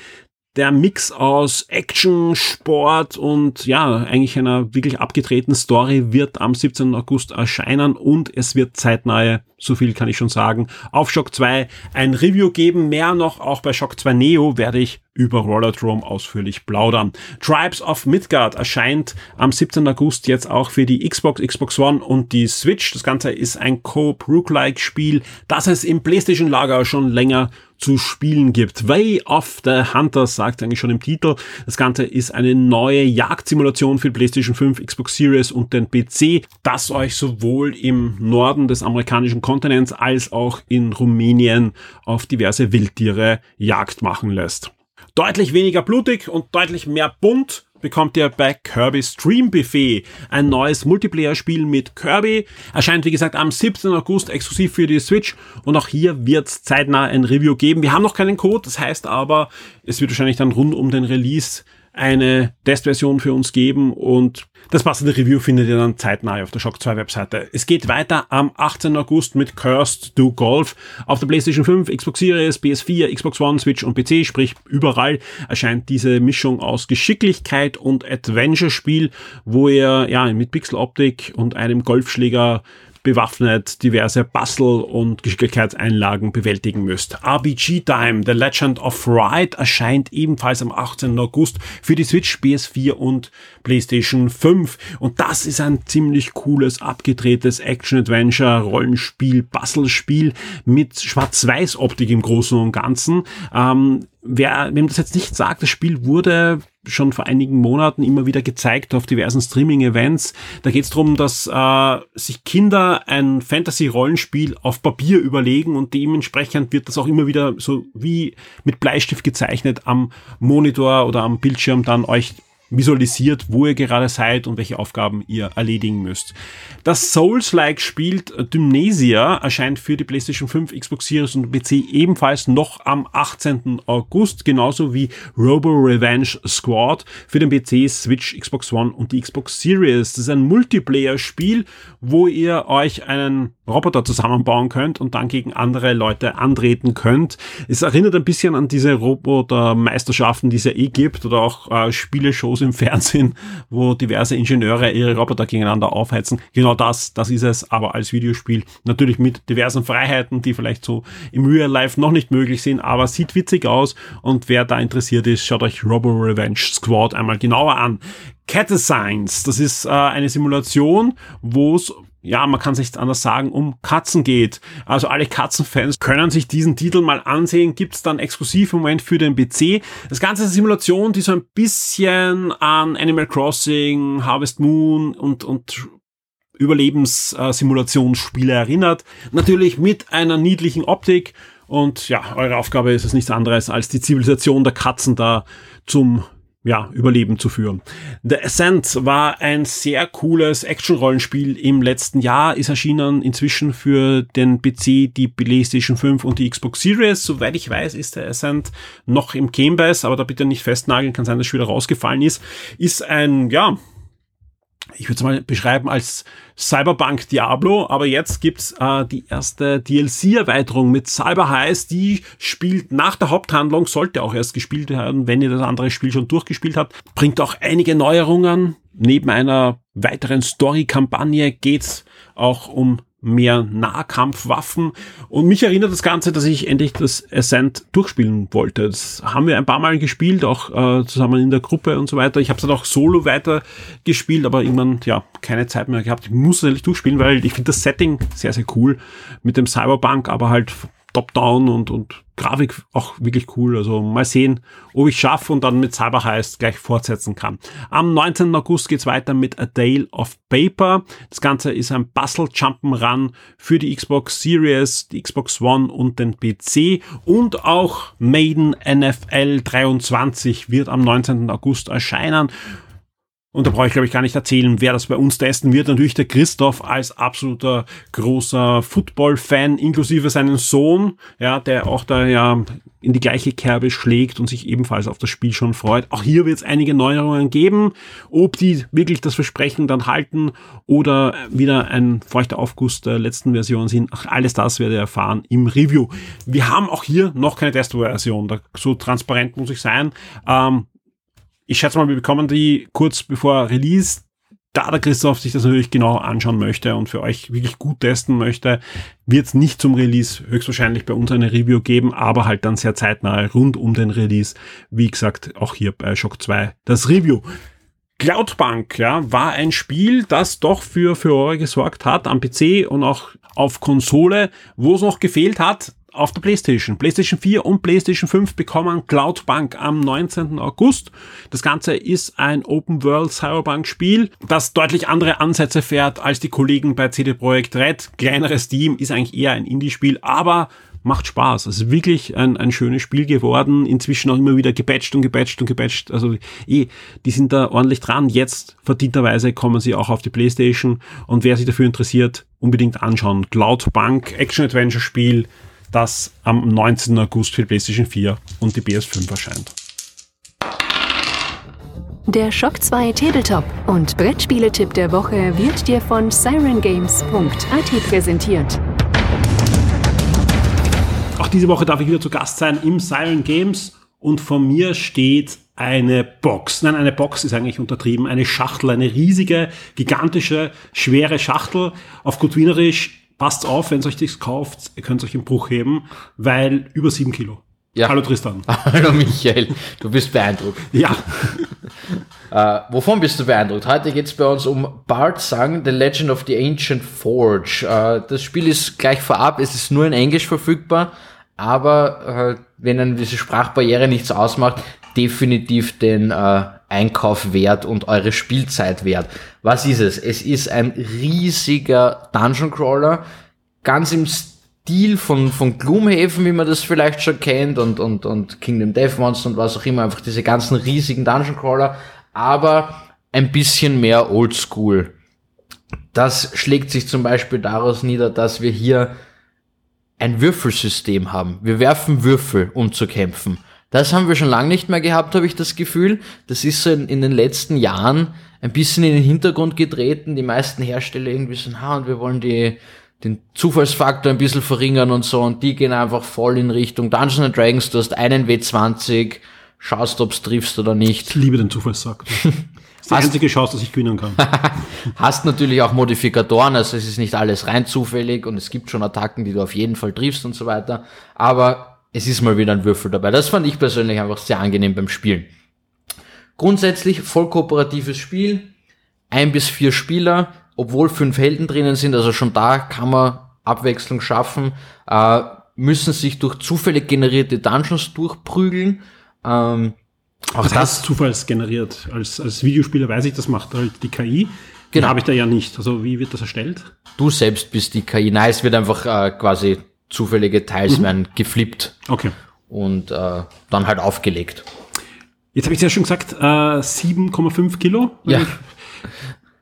Der Mix aus Action, Sport und ja, eigentlich einer wirklich abgedrehten Story wird am 17. August erscheinen und es wird zeitnahe so viel kann ich schon sagen, auf Shock 2 ein Review geben. Mehr noch auch bei Shock 2 Neo werde ich über Rollerdrome ausführlich plaudern. Tribes of Midgard erscheint am 17. August jetzt auch für die Xbox, Xbox One und die Switch. Das Ganze ist ein Co-Rook-like Spiel, das es im PlayStation Lager schon länger zu spielen gibt. Way of the Hunters sagt eigentlich schon im Titel. Das Ganze ist eine neue Jagdsimulation für PlayStation 5, Xbox Series und den PC, das euch sowohl im Norden des amerikanischen Kontinents als auch in Rumänien auf diverse Wildtiere Jagd machen lässt. Deutlich weniger blutig und deutlich mehr bunt bekommt ihr bei Kirby Stream Buffet ein neues Multiplayer-Spiel mit Kirby. Erscheint wie gesagt am 17. August exklusiv für die Switch und auch hier wird es zeitnah ein Review geben. Wir haben noch keinen Code, das heißt aber, es wird wahrscheinlich dann rund um den Release eine Testversion für uns geben und das passende Review findet ihr dann zeitnah auf der Shock 2 Webseite. Es geht weiter am 18. August mit Cursed to Golf auf der PlayStation 5, Xbox Series, PS4, Xbox One, Switch und PC, sprich überall erscheint diese Mischung aus Geschicklichkeit und Adventure-Spiel, wo ihr ja mit Pixeloptik und einem Golfschläger bewaffnet diverse Puzzle- und Geschicklichkeitseinlagen bewältigen müsst. RBG Time, The Legend of Ride, erscheint ebenfalls am 18. August für die Switch, PS4 und PlayStation 5. Und das ist ein ziemlich cooles, abgedrehtes Action-Adventure, Rollenspiel, Puzzle-Spiel mit Schwarz-Weiß-Optik im Großen und Ganzen. Ähm, wer, wem das jetzt nicht sagt, das Spiel wurde schon vor einigen Monaten immer wieder gezeigt auf diversen Streaming-Events. Da geht es darum, dass äh, sich Kinder ein Fantasy-Rollenspiel auf Papier überlegen und dementsprechend wird das auch immer wieder so wie mit Bleistift gezeichnet am Monitor oder am Bildschirm dann euch visualisiert, wo ihr gerade seid und welche Aufgaben ihr erledigen müsst. Das Souls-like spielt Dymnesia erscheint für die PlayStation 5, Xbox Series und PC ebenfalls noch am 18. August, genauso wie Robo Revenge Squad für den PC, Switch, Xbox One und die Xbox Series. Das ist ein Multiplayer-Spiel, wo ihr euch einen Roboter zusammenbauen könnt und dann gegen andere Leute antreten könnt. Es erinnert ein bisschen an diese Robotermeisterschaften, die es ja eh gibt oder auch äh, Spieleshows im Fernsehen, wo diverse Ingenieure ihre Roboter gegeneinander aufheizen. Genau das, das ist es, aber als Videospiel natürlich mit diversen Freiheiten, die vielleicht so im Real Life noch nicht möglich sind, aber sieht witzig aus und wer da interessiert ist, schaut euch Robo Revenge Squad einmal genauer an. Cat Science, das ist äh, eine Simulation, wo es ja, man kann es nicht anders sagen, um Katzen geht. Also alle Katzenfans können sich diesen Titel mal ansehen. Gibt es dann exklusiv im Moment für den PC. Das Ganze ist eine Simulation, die so ein bisschen an Animal Crossing, Harvest Moon und, und Überlebenssimulationsspiele erinnert. Natürlich mit einer niedlichen Optik. Und ja, eure Aufgabe ist es nichts anderes, als die Zivilisation der Katzen da zum ja, Überleben zu führen. The Ascent war ein sehr cooles Action-Rollenspiel im letzten Jahr, ist erschienen inzwischen für den PC, die PlayStation 5 und die Xbox Series. Soweit ich weiß, ist der Ascent noch im Gamebase, aber da bitte nicht festnageln, kann sein, dass es wieder rausgefallen ist. Ist ein, ja, ich würde es mal beschreiben als Cyberpunk Diablo, aber jetzt gibt's äh, die erste DLC-Erweiterung mit Cyber Heist, die spielt nach der Haupthandlung, sollte auch erst gespielt werden, wenn ihr das andere Spiel schon durchgespielt habt, bringt auch einige Neuerungen. Neben einer weiteren Story-Kampagne geht's auch um mehr Nahkampfwaffen. Und mich erinnert das Ganze, dass ich endlich das Ascent durchspielen wollte. Das haben wir ein paar Mal gespielt, auch äh, zusammen in der Gruppe und so weiter. Ich habe es dann auch solo weiter gespielt, aber irgendwann, ja, keine Zeit mehr gehabt. Ich muss es endlich durchspielen, weil ich finde das Setting sehr, sehr cool mit dem Cyberpunk, aber halt Top-Down und, und Grafik auch wirklich cool. Also mal sehen, ob ich schaffe und dann mit Cyber heißt gleich fortsetzen kann. Am 19. August geht's weiter mit A Tale of Paper. Das Ganze ist ein Puzzle Jump'n'Run für die Xbox Series, die Xbox One und den PC. Und auch Maiden NFL 23 wird am 19. August erscheinen. Und da brauche ich, glaube ich, gar nicht erzählen, wer das bei uns testen wird. Natürlich der Christoph als absoluter großer Football-Fan, inklusive seinen Sohn, ja, der auch da ja in die gleiche Kerbe schlägt und sich ebenfalls auf das Spiel schon freut. Auch hier wird es einige Neuerungen geben. Ob die wirklich das Versprechen dann halten oder wieder ein feuchter Aufguss der letzten Version sind, ach, alles das werdet ihr erfahren im Review. Wir haben auch hier noch keine Testversion, so transparent muss ich sein. Ähm, ich schätze mal, wir bekommen die kurz bevor Release. Da der Christoph sich das natürlich genau anschauen möchte und für euch wirklich gut testen möchte, wird es nicht zum Release höchstwahrscheinlich bei uns eine Review geben, aber halt dann sehr zeitnah rund um den Release. Wie gesagt, auch hier bei Shock 2 das Review. Cloudbank, ja, war ein Spiel, das doch für Furore gesorgt hat am PC und auch auf Konsole. Wo es noch gefehlt hat, auf der PlayStation. PlayStation 4 und PlayStation 5 bekommen Cloudbank am 19. August. Das Ganze ist ein Open World Cyberpunk Spiel, das deutlich andere Ansätze fährt als die Kollegen bei CD Projekt Red. Kleineres Team ist eigentlich eher ein Indie-Spiel, aber macht Spaß. Es ist wirklich ein, ein schönes Spiel geworden. Inzwischen auch immer wieder gepatcht und gepatcht und gepatcht. Also eh, die sind da ordentlich dran. Jetzt verdienterweise kommen sie auch auf die Playstation. Und wer sich dafür interessiert, unbedingt anschauen. Cloudbank, Action-Adventure-Spiel, das am 19. August für die PlayStation 4 und die PS5 erscheint. Der Shock 2 Tabletop und Brettspieletipp der Woche wird dir von sirengames.at präsentiert. Auch diese Woche darf ich wieder zu Gast sein im Siren Games und vor mir steht eine Box. Nein, eine Box ist eigentlich untertrieben. Eine Schachtel, eine riesige, gigantische, schwere Schachtel. Auf gut Wienerisch passt auf, wenn ihr euch das kauft, ihr könnt euch im Bruch heben, weil über sieben Kilo. Ja. Hallo Tristan. Hallo Michael, du bist beeindruckt. Ja. äh, wovon bist du beeindruckt? Heute geht es bei uns um Bart Sang, The Legend of the Ancient Forge. Äh, das Spiel ist gleich vorab, es ist nur in Englisch verfügbar, aber äh, wenn dann diese Sprachbarriere nichts ausmacht, definitiv den äh, Einkauf wert und eure Spielzeit wert. Was ist es? Es ist ein riesiger Dungeon Crawler, ganz im Stil von, von Gloomhaven, wie man das vielleicht schon kennt, und, und, und Kingdom Death Monster und was auch immer, einfach diese ganzen riesigen Dungeon Crawler, aber ein bisschen mehr Oldschool. Das schlägt sich zum Beispiel daraus nieder, dass wir hier ein Würfelsystem haben. Wir werfen Würfel, um zu kämpfen. Das haben wir schon lange nicht mehr gehabt, habe ich das Gefühl. Das ist so in, in, den letzten Jahren ein bisschen in den Hintergrund getreten. Die meisten Hersteller irgendwie so, ha, und wir wollen die, den Zufallsfaktor ein bisschen verringern und so. Und die gehen einfach voll in Richtung Dungeons and Dragons. Du hast einen W20, schaust, ob's triffst oder nicht. Ich liebe den Zufallsfaktor. Das ist die einzige Chance, dass ich gewinnen kann. Hast natürlich auch Modifikatoren, also es ist nicht alles rein zufällig und es gibt schon Attacken, die du auf jeden Fall triffst und so weiter. Aber es ist mal wieder ein Würfel dabei. Das fand ich persönlich einfach sehr angenehm beim Spielen. Grundsätzlich voll kooperatives Spiel, ein bis vier Spieler, obwohl fünf Helden drinnen sind, also schon da kann man Abwechslung schaffen, äh, müssen sich durch zufällig generierte Dungeons durchprügeln. Ähm, auch das, das zufallsgeneriert. Als, als Videospieler weiß ich, das macht halt die KI. Genau. habe ich da ja nicht. Also wie wird das erstellt? Du selbst bist die KI. Nein, es wird einfach äh, quasi zufällige Teils mhm. werden geflippt. Okay. Und äh, dann halt aufgelegt. Jetzt habe ich ja schon gesagt, äh, 7,5 Kilo. Ja.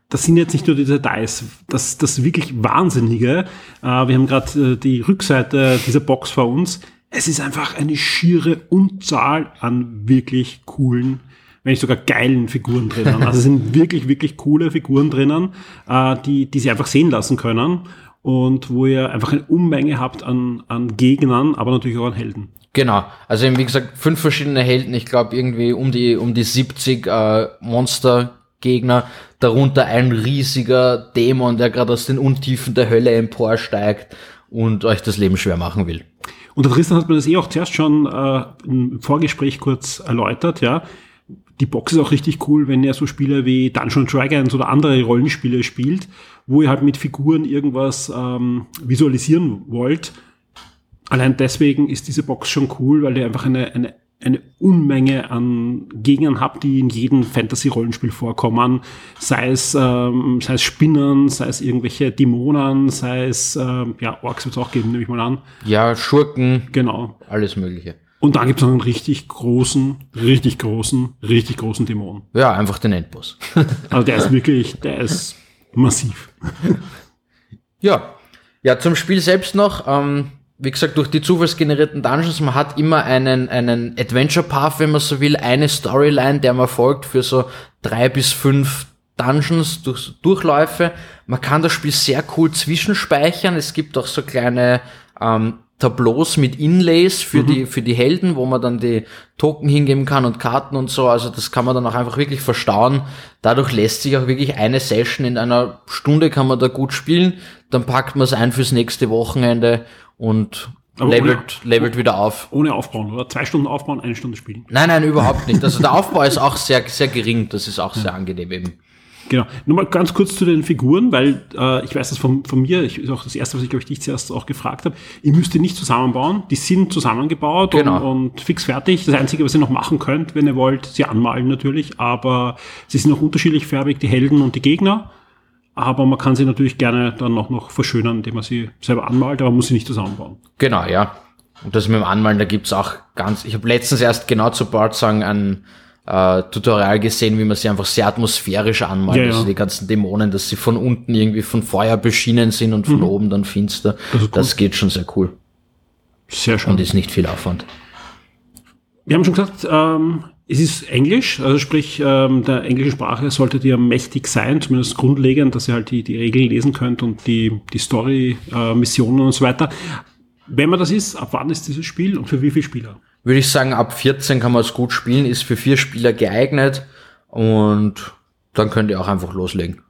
Das sind jetzt nicht nur die Details, das, das wirklich Wahnsinnige. Äh, wir haben gerade äh, die Rückseite dieser Box vor uns. Es ist einfach eine schiere Unzahl an wirklich coolen, wenn nicht sogar geilen Figuren drinnen. Also es sind wirklich, wirklich coole Figuren drinnen, äh, die, die sie einfach sehen lassen können und wo ihr einfach eine Unmenge habt an, an Gegnern, aber natürlich auch an Helden. Genau, also wie gesagt, fünf verschiedene Helden, ich glaube irgendwie um die, um die 70 äh, Monster Gegner, darunter ein riesiger Dämon, der gerade aus den Untiefen der Hölle emporsteigt und euch das Leben schwer machen will. Und der Tristan hat mir das eh auch zuerst schon äh, im Vorgespräch kurz erläutert, ja. Die Box ist auch richtig cool, wenn ihr so Spiele wie Dungeons Dragons oder andere Rollenspiele spielt, wo ihr halt mit Figuren irgendwas ähm, visualisieren wollt. Allein deswegen ist diese Box schon cool, weil ihr einfach eine, eine eine Unmenge an Gegnern habt, die in jedem Fantasy-Rollenspiel vorkommen. Sei es, ähm, sei es Spinnern, sei es irgendwelche Dämonen, sei es, ähm, ja, Orks wird es auch geben, nehme ich mal an. Ja, Schurken. Genau. Alles Mögliche. Und dann gibt es noch einen richtig großen, richtig großen, richtig großen Dämon. Ja, einfach den Endboss. also der ist wirklich, der ist massiv. ja. Ja, zum Spiel selbst noch. Ähm, wie gesagt, durch die zufallsgenerierten Dungeons, man hat immer einen, einen Adventure Path, wenn man so will, eine Storyline, der man folgt für so drei bis fünf Dungeons, durch, Durchläufe. Man kann das Spiel sehr cool zwischenspeichern. Es gibt auch so kleine ähm, Tableaus mit Inlays für mhm. die für die Helden, wo man dann die Token hingeben kann und Karten und so. Also das kann man dann auch einfach wirklich verstauen. Dadurch lässt sich auch wirklich eine Session in einer Stunde kann man da gut spielen. Dann packt man es ein fürs nächste Wochenende und aber levelt, ohne, levelt wieder auf. Ohne aufbauen, oder? Zwei Stunden aufbauen, eine Stunde spielen. Nein, nein, überhaupt nicht. Also der Aufbau ist auch sehr, sehr gering. Das ist auch ja. sehr angenehm eben. Genau. Nur mal ganz kurz zu den Figuren, weil äh, ich weiß das von, von mir, ich, ist auch das erste, was ich, glaube ich, dich zuerst auch gefragt habe. Ihr müsst die nicht zusammenbauen, die sind zusammengebaut genau. und, und fix fertig. Das Einzige, was ihr noch machen könnt, wenn ihr wollt, sie anmalen natürlich, aber sie sind auch unterschiedlich färbig, die Helden und die Gegner. Aber man kann sie natürlich gerne dann auch noch verschönern, indem man sie selber anmalt, aber man muss sie nicht zusammenbauen. Genau, ja. Und das mit dem Anmalen, da gibt's auch ganz, ich habe letztens erst genau zu Bart sagen ein äh, Tutorial gesehen, wie man sie einfach sehr atmosphärisch anmalt. Ja, ja. Also die ganzen Dämonen, dass sie von unten irgendwie von Feuer beschienen sind und von mhm. oben dann finster. Das, das geht schon sehr cool. Sehr schön. Und ist nicht viel Aufwand. Wir haben schon gesagt, ähm, es ist Englisch, also sprich, ähm, der englischen Sprache solltet ihr mächtig sein, zumindest grundlegend, dass ihr halt die, die Regeln lesen könnt und die, die Story, äh, Missionen und so weiter. Wenn man das ist, ab wann ist dieses Spiel und für wie viele Spieler? Würde ich sagen, ab 14 kann man es gut spielen, ist für vier Spieler geeignet und dann könnt ihr auch einfach loslegen.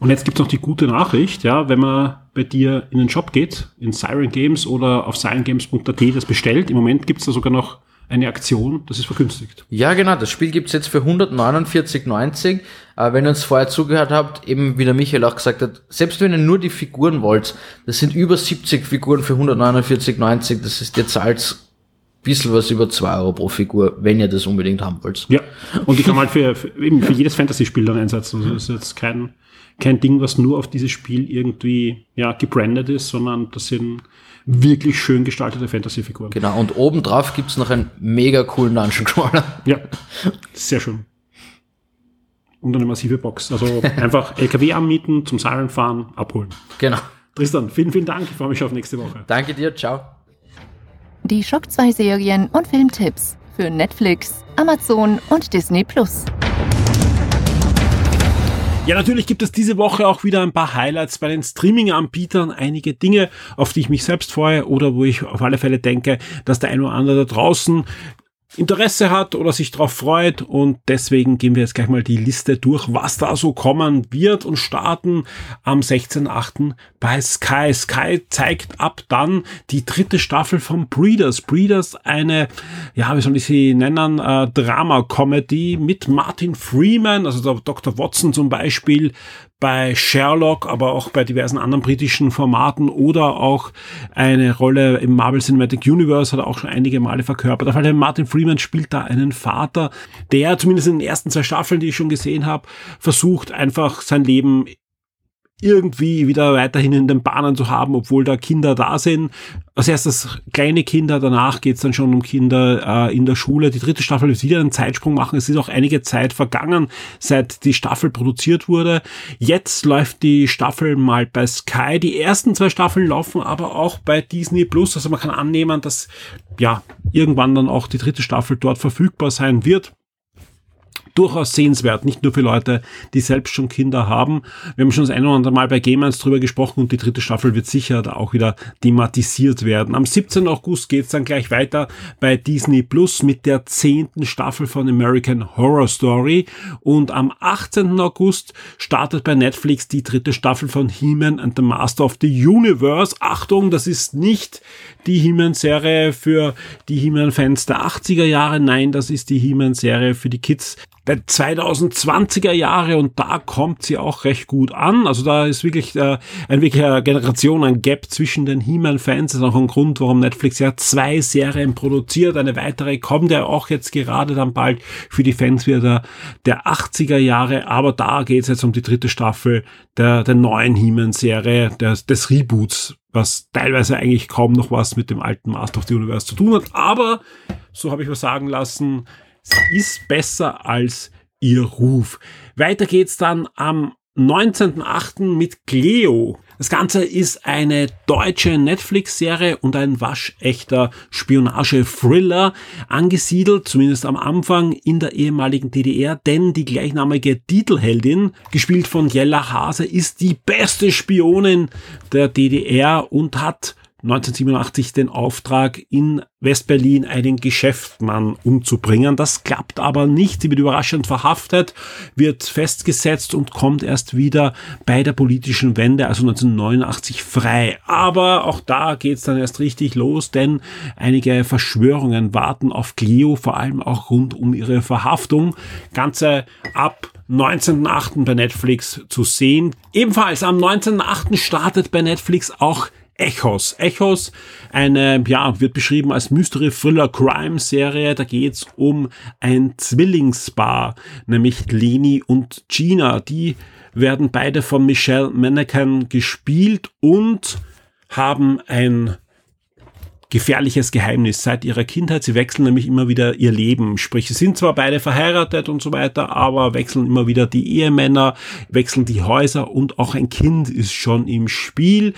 Und jetzt gibt's noch die gute Nachricht, ja, wenn man bei dir in den Shop geht, in Siren Games oder auf sirengames.at das bestellt, im Moment gibt's da sogar noch eine Aktion, das ist vergünstigt. Ja, genau, das Spiel gibt's jetzt für 149,90. Äh, wenn ihr uns vorher zugehört habt, eben wie der Michael auch gesagt hat, selbst wenn ihr nur die Figuren wollt, das sind über 70 Figuren für 149,90, das ist, ihr zahlt bisschen was über 2 Euro pro Figur, wenn ihr das unbedingt haben wollt. Ja, und die kann man halt für, für, eben für jedes Fantasy-Spiel dann einsetzen. Also das ist jetzt kein, kein Ding, was nur auf dieses Spiel irgendwie ja, gebrandet ist, sondern das sind wirklich schön gestaltete Fantasy-Figuren. Genau, und obendrauf gibt's noch einen mega coolen Dungeon Crawler. Ja, sehr schön. Und eine massive Box. Also einfach LKW anmieten, zum Siren fahren, abholen. Genau. Tristan, vielen, vielen Dank. Ich freue mich auf nächste Woche. Danke dir, ciao. Die Schock 2 Serien und Filmtipps für Netflix, Amazon und Disney Plus. Ja, natürlich gibt es diese Woche auch wieder ein paar Highlights bei den Streaming-Anbietern, einige Dinge, auf die ich mich selbst freue oder wo ich auf alle Fälle denke, dass der ein oder andere da draußen Interesse hat oder sich darauf freut und deswegen gehen wir jetzt gleich mal die Liste durch, was da so kommen wird und starten am 16.8. bei Sky. Sky zeigt ab dann die dritte Staffel von Breeders. Breeders eine, ja, wie soll ich sie nennen, äh, Drama-Comedy mit Martin Freeman, also Dr. Watson zum Beispiel, bei Sherlock, aber auch bei diversen anderen britischen Formaten oder auch eine Rolle im Marvel Cinematic Universe hat er auch schon einige Male verkörpert. Auf jeden Martin Freeman spielt da einen Vater, der zumindest in den ersten zwei Staffeln, die ich schon gesehen habe, versucht einfach sein Leben irgendwie wieder weiterhin in den Bahnen zu haben, obwohl da Kinder da sind. Als erstes kleine Kinder, danach geht's dann schon um Kinder äh, in der Schule. Die dritte Staffel wird wieder einen Zeitsprung machen. Es ist auch einige Zeit vergangen, seit die Staffel produziert wurde. Jetzt läuft die Staffel mal bei Sky. Die ersten zwei Staffeln laufen aber auch bei Disney Plus. Also man kann annehmen, dass ja irgendwann dann auch die dritte Staffel dort verfügbar sein wird. Durchaus sehenswert, nicht nur für Leute, die selbst schon Kinder haben. Wir haben schon das eine oder andere Mal bei Gamers drüber gesprochen und die dritte Staffel wird sicher da auch wieder thematisiert werden. Am 17. August geht's dann gleich weiter bei Disney Plus mit der zehnten Staffel von American Horror Story und am 18. August startet bei Netflix die dritte Staffel von He-Man and the Master of the Universe. Achtung, das ist nicht die He-Man-Serie für die He-Man-Fans der 80er Jahre, nein, das ist die He-Man-Serie für die Kids der 2020er Jahre und da kommt sie auch recht gut an. Also da ist wirklich äh, ein wirklicher Generation, ein Gap zwischen den He-Man-Fans. Das ist auch ein Grund, warum Netflix ja zwei Serien produziert. Eine weitere kommt ja auch jetzt gerade dann bald für die Fans wieder der 80er Jahre. Aber da geht es jetzt um die dritte Staffel der, der neuen He-Man-Serie, des, des Reboots, was teilweise eigentlich kaum noch was mit dem alten Master of the Universe zu tun hat. Aber, so habe ich was sagen lassen, Sie ist besser als ihr Ruf. Weiter geht's dann am 19.8. mit Cleo. Das Ganze ist eine deutsche Netflix-Serie und ein waschechter Spionage-Thriller, angesiedelt, zumindest am Anfang, in der ehemaligen DDR, denn die gleichnamige Titelheldin, gespielt von Jella Hase, ist die beste Spionin der DDR und hat 1987 den Auftrag, in Westberlin einen Geschäftsmann umzubringen. Das klappt aber nicht. Sie wird überraschend verhaftet, wird festgesetzt und kommt erst wieder bei der politischen Wende, also 1989, frei. Aber auch da geht's dann erst richtig los, denn einige Verschwörungen warten auf Cleo, vor allem auch rund um ihre Verhaftung. Ganze ab 19.8. bei Netflix zu sehen. Ebenfalls am 19.8. startet bei Netflix auch Echos. Echos, eine, ja, wird beschrieben als Mystery Thriller Crime Serie. Da geht's um ein Zwillingspaar, nämlich Leni und Gina. Die werden beide von Michelle Mannequin gespielt und haben ein gefährliches Geheimnis seit ihrer Kindheit. Sie wechseln nämlich immer wieder ihr Leben. Sprich, sie sind zwar beide verheiratet und so weiter, aber wechseln immer wieder die Ehemänner, wechseln die Häuser und auch ein Kind ist schon im Spiel.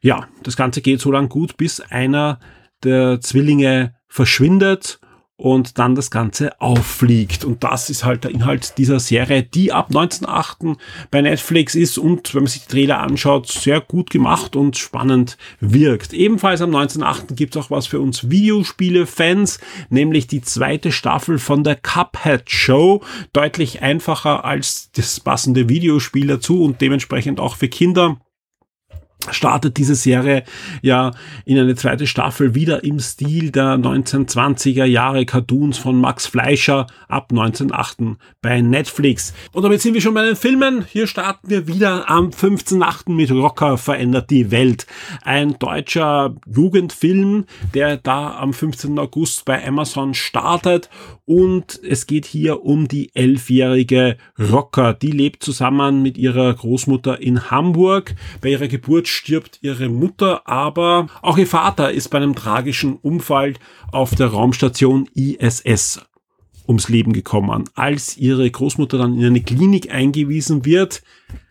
Ja, das Ganze geht so lang gut, bis einer der Zwillinge verschwindet und dann das Ganze auffliegt. Und das ist halt der Inhalt dieser Serie, die ab 1908 bei Netflix ist und, wenn man sich die Trailer anschaut, sehr gut gemacht und spannend wirkt. Ebenfalls am 1908 gibt es auch was für uns Videospiele-Fans, nämlich die zweite Staffel von der Cuphead Show. Deutlich einfacher als das passende Videospiel dazu und dementsprechend auch für Kinder startet diese Serie ja in eine zweite Staffel wieder im Stil der 1920er Jahre Cartoons von Max Fleischer ab 1908 bei Netflix. Und damit sind wir schon bei den Filmen. Hier starten wir wieder am 15.8. mit Rocker verändert die Welt. Ein deutscher Jugendfilm, der da am 15. August bei Amazon startet und es geht hier um die elfjährige Rocker. Die lebt zusammen mit ihrer Großmutter in Hamburg. Bei ihrer Geburt stirbt ihre Mutter, aber auch ihr Vater ist bei einem tragischen Unfall auf der Raumstation ISS ums Leben gekommen. Als ihre Großmutter dann in eine Klinik eingewiesen wird,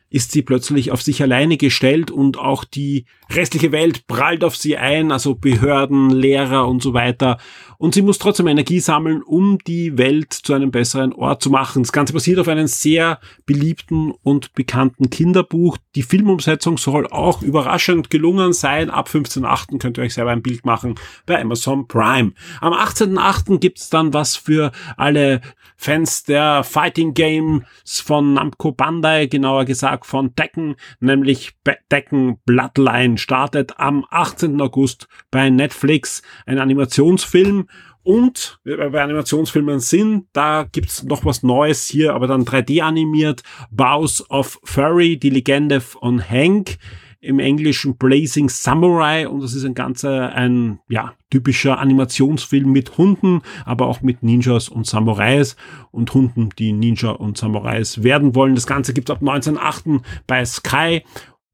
ist sie plötzlich auf sich alleine gestellt und auch die restliche Welt prallt auf sie ein, also Behörden, Lehrer und so weiter. Und sie muss trotzdem Energie sammeln, um die Welt zu einem besseren Ort zu machen. Das Ganze basiert auf einem sehr beliebten und bekannten Kinderbuch. Die Filmumsetzung soll auch überraschend gelungen sein. Ab 15.8. könnt ihr euch selber ein Bild machen bei Amazon Prime. Am 18.8. gibt's dann was für alle Fans der Fighting Games von Namco Bandai, genauer gesagt von Tekken, nämlich Tekken Bloodline startet am 18. August bei Netflix ein Animationsfilm. Und bei Animationsfilmen sind, da gibt's noch was Neues hier, aber dann 3D animiert. Bows of Furry, die Legende von Hank im Englischen Blazing Samurai und das ist ein ganzer, ein, ja, typischer Animationsfilm mit Hunden, aber auch mit Ninjas und Samurais und Hunden, die Ninja und Samurais werden wollen. Das Ganze gibt's ab 1908 bei Sky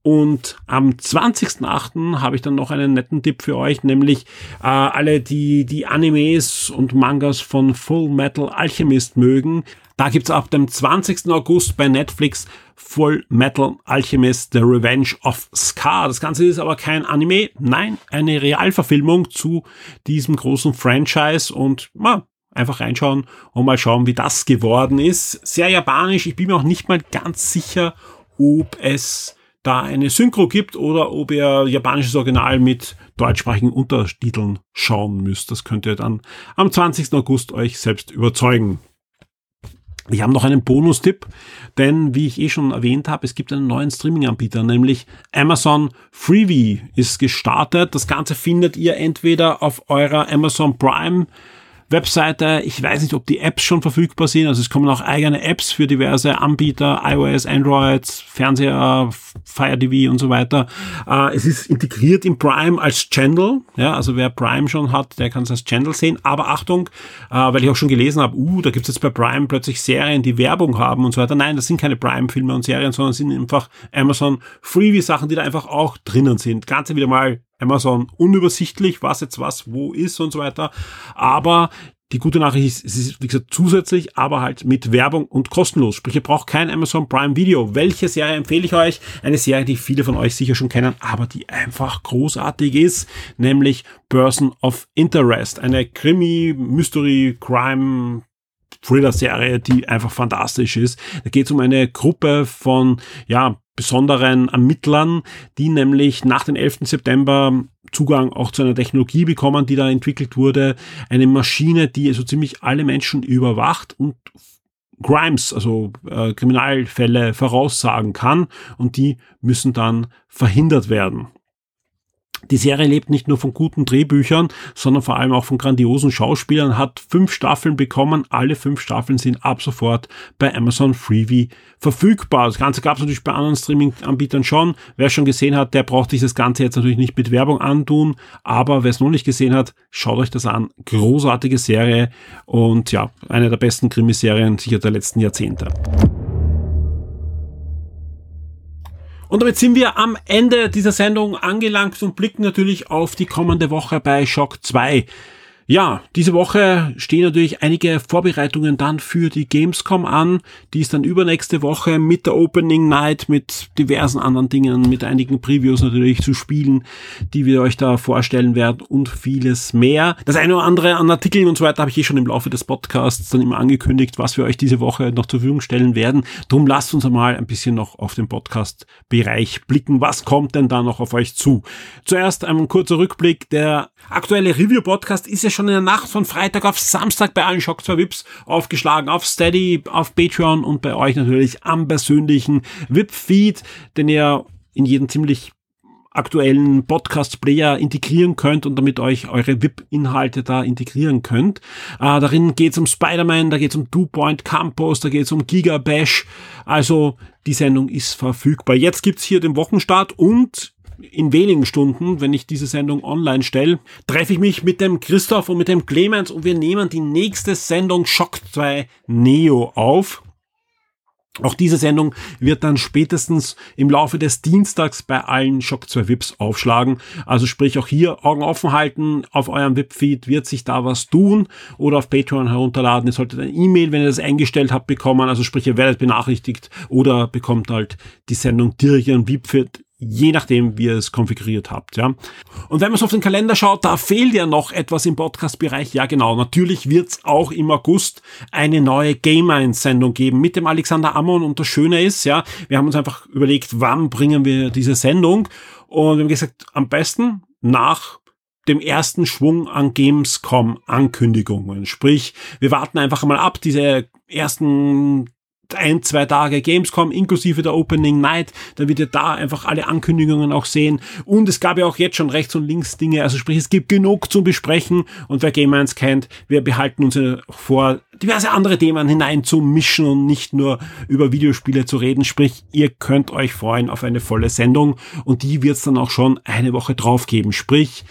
und am 20.08. habe ich dann noch einen netten Tipp für euch, nämlich äh, alle, die die Animes und Mangas von Full Metal Alchemist mögen. Da gibt's ab dem 20. August bei Netflix Full Metal Alchemist The Revenge of Scar. Das Ganze ist aber kein Anime, nein, eine Realverfilmung zu diesem großen Franchise und ja, einfach reinschauen und mal schauen, wie das geworden ist. Sehr japanisch. Ich bin mir auch nicht mal ganz sicher, ob es da eine Synchro gibt oder ob ihr japanisches Original mit deutschsprachigen Untertiteln schauen müsst. Das könnt ihr dann am 20. August euch selbst überzeugen. Ich habe noch einen Bonustipp, denn wie ich eh schon erwähnt habe, es gibt einen neuen Streaming-Anbieter, nämlich Amazon Freebie ist gestartet. Das Ganze findet ihr entweder auf eurer Amazon Prime Webseite. Ich weiß nicht, ob die Apps schon verfügbar sind. Also es kommen auch eigene Apps für diverse Anbieter, iOS, Android, Fernseher, Fire TV und so weiter. Äh, es ist integriert in Prime als Channel. Ja, also wer Prime schon hat, der kann es als Channel sehen. Aber Achtung, äh, weil ich auch schon gelesen habe, uh, da gibt es jetzt bei Prime plötzlich Serien, die Werbung haben und so weiter. Nein, das sind keine Prime-Filme und Serien, sondern sind einfach Amazon Freebie-Sachen, die da einfach auch drinnen sind. Ganze wieder mal Amazon unübersichtlich, was jetzt was wo ist und so weiter. Aber die gute Nachricht ist, es ist, wie gesagt, zusätzlich, aber halt mit Werbung und kostenlos. Sprich, ihr braucht kein Amazon Prime Video. Welche Serie empfehle ich euch? Eine Serie, die viele von euch sicher schon kennen, aber die einfach großartig ist, nämlich Person of Interest. Eine Krimi, Mystery, Crime, Thriller-Serie, die einfach fantastisch ist. Da geht es um eine Gruppe von, ja, besonderen Ermittlern, die nämlich nach dem 11. September Zugang auch zu einer Technologie bekommen, die da entwickelt wurde. Eine Maschine, die so ziemlich alle Menschen überwacht und Crimes, also äh, Kriminalfälle voraussagen kann und die müssen dann verhindert werden. Die Serie lebt nicht nur von guten Drehbüchern, sondern vor allem auch von grandiosen Schauspielern, hat fünf Staffeln bekommen. Alle fünf Staffeln sind ab sofort bei Amazon Freebie verfügbar. Das Ganze gab es natürlich bei anderen Streaming-Anbietern schon. Wer schon gesehen hat, der braucht sich das Ganze jetzt natürlich nicht mit Werbung antun. Aber wer es noch nicht gesehen hat, schaut euch das an. Großartige Serie und ja, eine der besten Krimiserien sicher der letzten Jahrzehnte. Und damit sind wir am Ende dieser Sendung angelangt und blicken natürlich auf die kommende Woche bei Shock 2. Ja, diese Woche stehen natürlich einige Vorbereitungen dann für die Gamescom an. Die ist dann übernächste Woche mit der Opening Night, mit diversen anderen Dingen, mit einigen Previews natürlich zu spielen, die wir euch da vorstellen werden und vieles mehr. Das eine oder andere an Artikeln und so weiter habe ich eh schon im Laufe des Podcasts dann immer angekündigt, was wir euch diese Woche noch zur Verfügung stellen werden. Drum lasst uns einmal ein bisschen noch auf den Podcast-Bereich blicken. Was kommt denn da noch auf euch zu? Zuerst ein kurzer Rückblick. Der aktuelle Review-Podcast ist ja schon in der Nacht von Freitag auf Samstag bei allen Shock 2 Vips aufgeschlagen. Auf Steady, auf Patreon und bei euch natürlich am persönlichen VIP-Feed, den ihr in jeden ziemlich aktuellen Podcast-Player integrieren könnt und damit euch eure VIP-Inhalte da integrieren könnt. Äh, darin geht es um Spider-Man, da geht es um Two Point Campus, da geht es um Giga Bash. Also die Sendung ist verfügbar. Jetzt gibt's hier den Wochenstart und in wenigen Stunden, wenn ich diese Sendung online stelle, treffe ich mich mit dem Christoph und mit dem Clemens und wir nehmen die nächste Sendung Shock 2 Neo auf. Auch diese Sendung wird dann spätestens im Laufe des Dienstags bei allen Shock 2 VIPs aufschlagen. Also sprich auch hier Augen offen halten. Auf eurem VIP-Feed wird sich da was tun oder auf Patreon herunterladen. Ihr solltet ein E-Mail, wenn ihr das eingestellt habt, bekommen. Also sprich, ihr werdet benachrichtigt oder bekommt halt die Sendung direkt in VIP-Feed je nachdem, wie ihr es konfiguriert habt, ja. Und wenn man so auf den Kalender schaut, da fehlt ja noch etwas im Podcast-Bereich. Ja, genau. Natürlich wird's auch im August eine neue Game 1 Sendung geben mit dem Alexander Ammon. Und das Schöne ist, ja, wir haben uns einfach überlegt, wann bringen wir diese Sendung? Und wir haben gesagt, am besten nach dem ersten Schwung an Gamescom Ankündigungen. Sprich, wir warten einfach mal ab, diese ersten ein, zwei Tage Gamescom inklusive der Opening Night. Da wird ihr da einfach alle Ankündigungen auch sehen. Und es gab ja auch jetzt schon rechts und links Dinge. Also sprich, es gibt genug zu besprechen. Und wer Game 1 kennt, wir behalten uns vor, diverse andere Themen hineinzumischen und nicht nur über Videospiele zu reden. Sprich, ihr könnt euch freuen auf eine volle Sendung. Und die wird es dann auch schon eine Woche drauf geben. Sprich,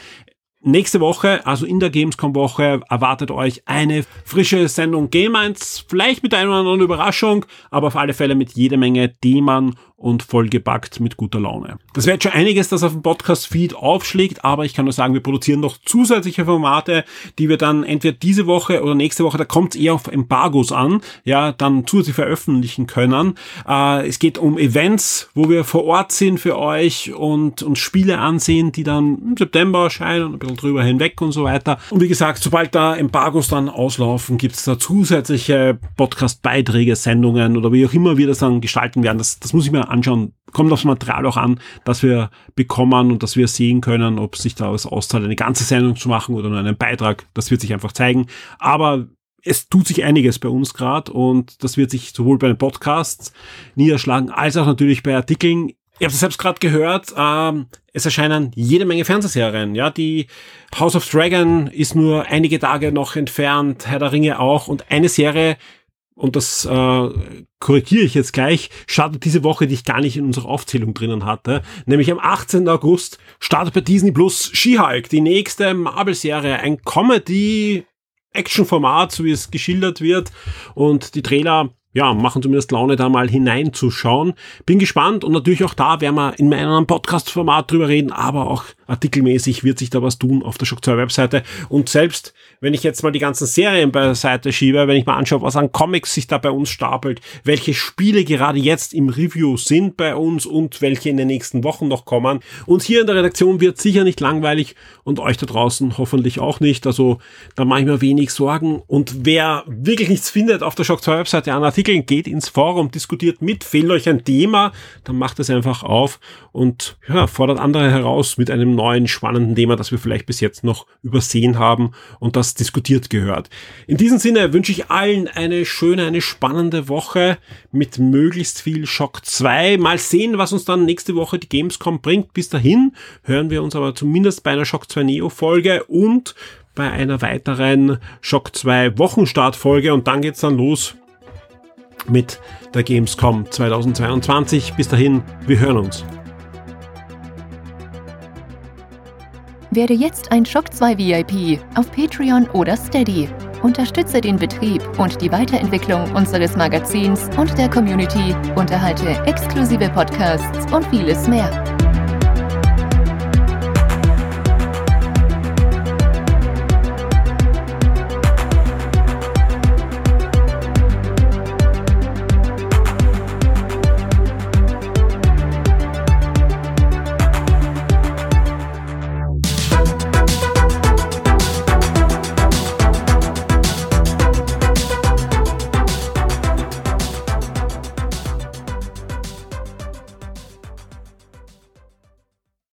Nächste Woche, also in der Gamescom-Woche, erwartet euch eine frische Sendung Game 1, vielleicht mit einer oder anderen Überraschung, aber auf alle Fälle mit jede Menge Themen und vollgepackt mit guter Laune. Das wäre jetzt schon einiges, das auf dem Podcast-Feed aufschlägt, aber ich kann nur sagen, wir produzieren noch zusätzliche Formate, die wir dann entweder diese Woche oder nächste Woche, da kommt es eher auf Embargos an, ja, dann zusätzlich veröffentlichen können. Äh, es geht um Events, wo wir vor Ort sind für euch und uns Spiele ansehen, die dann im September erscheinen und ein bisschen drüber hinweg und so weiter. Und wie gesagt, sobald da Embargos dann auslaufen, gibt es da zusätzliche Podcast-Beiträge, Sendungen oder wie auch immer wir das dann gestalten werden. Das, das muss ich mir anschauen. Kommt aufs Material auch an, dass wir bekommen und dass wir sehen können, ob sich da was auszahlt, eine ganze Sendung zu machen oder nur einen Beitrag. Das wird sich einfach zeigen. Aber es tut sich einiges bei uns gerade und das wird sich sowohl bei den Podcasts niederschlagen, als auch natürlich bei Artikeln. Ihr habt es selbst gerade gehört, ähm, es erscheinen jede Menge Fernsehserien. Ja, die House of Dragon ist nur einige Tage noch entfernt, Herr der Ringe auch und eine Serie, und das äh, korrigiere ich jetzt gleich, startet diese Woche, die ich gar nicht in unserer Aufzählung drinnen hatte. Nämlich am 18. August startet bei Disney Plus She-Hulk, die nächste Marvel-Serie, ein Comedy-Action-Format, so wie es geschildert wird. Und die Trailer ja, machen zumindest Laune, da mal hineinzuschauen. Bin gespannt und natürlich auch da werden wir in meinem Podcast-Format drüber reden, aber auch artikelmäßig wird sich da was tun auf der Shock 2 Webseite. Und selbst wenn ich jetzt mal die ganzen Serien beiseite schiebe, wenn ich mal anschaue, was an Comics sich da bei uns stapelt, welche Spiele gerade jetzt im Review sind bei uns und welche in den nächsten Wochen noch kommen. Und hier in der Redaktion wird sicher nicht langweilig und euch da draußen hoffentlich auch nicht. Also da mache ich mir wenig Sorgen. Und wer wirklich nichts findet auf der Shock 2 Webseite an Artikeln, geht ins Forum, diskutiert mit, fehlt euch ein Thema, dann macht es einfach auf und ja, fordert andere heraus mit einem neuen spannenden Thema, das wir vielleicht bis jetzt noch übersehen haben und das diskutiert gehört. In diesem Sinne wünsche ich allen eine schöne, eine spannende Woche mit möglichst viel Shock 2. Mal sehen, was uns dann nächste Woche die Gamescom bringt. Bis dahin hören wir uns aber zumindest bei einer Shock 2 Neo Folge und bei einer weiteren Shock 2 Wochenstartfolge und dann geht's dann los mit der Gamescom 2022. Bis dahin, wir hören uns. Werde jetzt ein Shock 2 VIP auf Patreon oder Steady. Unterstütze den Betrieb und die Weiterentwicklung unseres Magazins und der Community, unterhalte exklusive Podcasts und vieles mehr.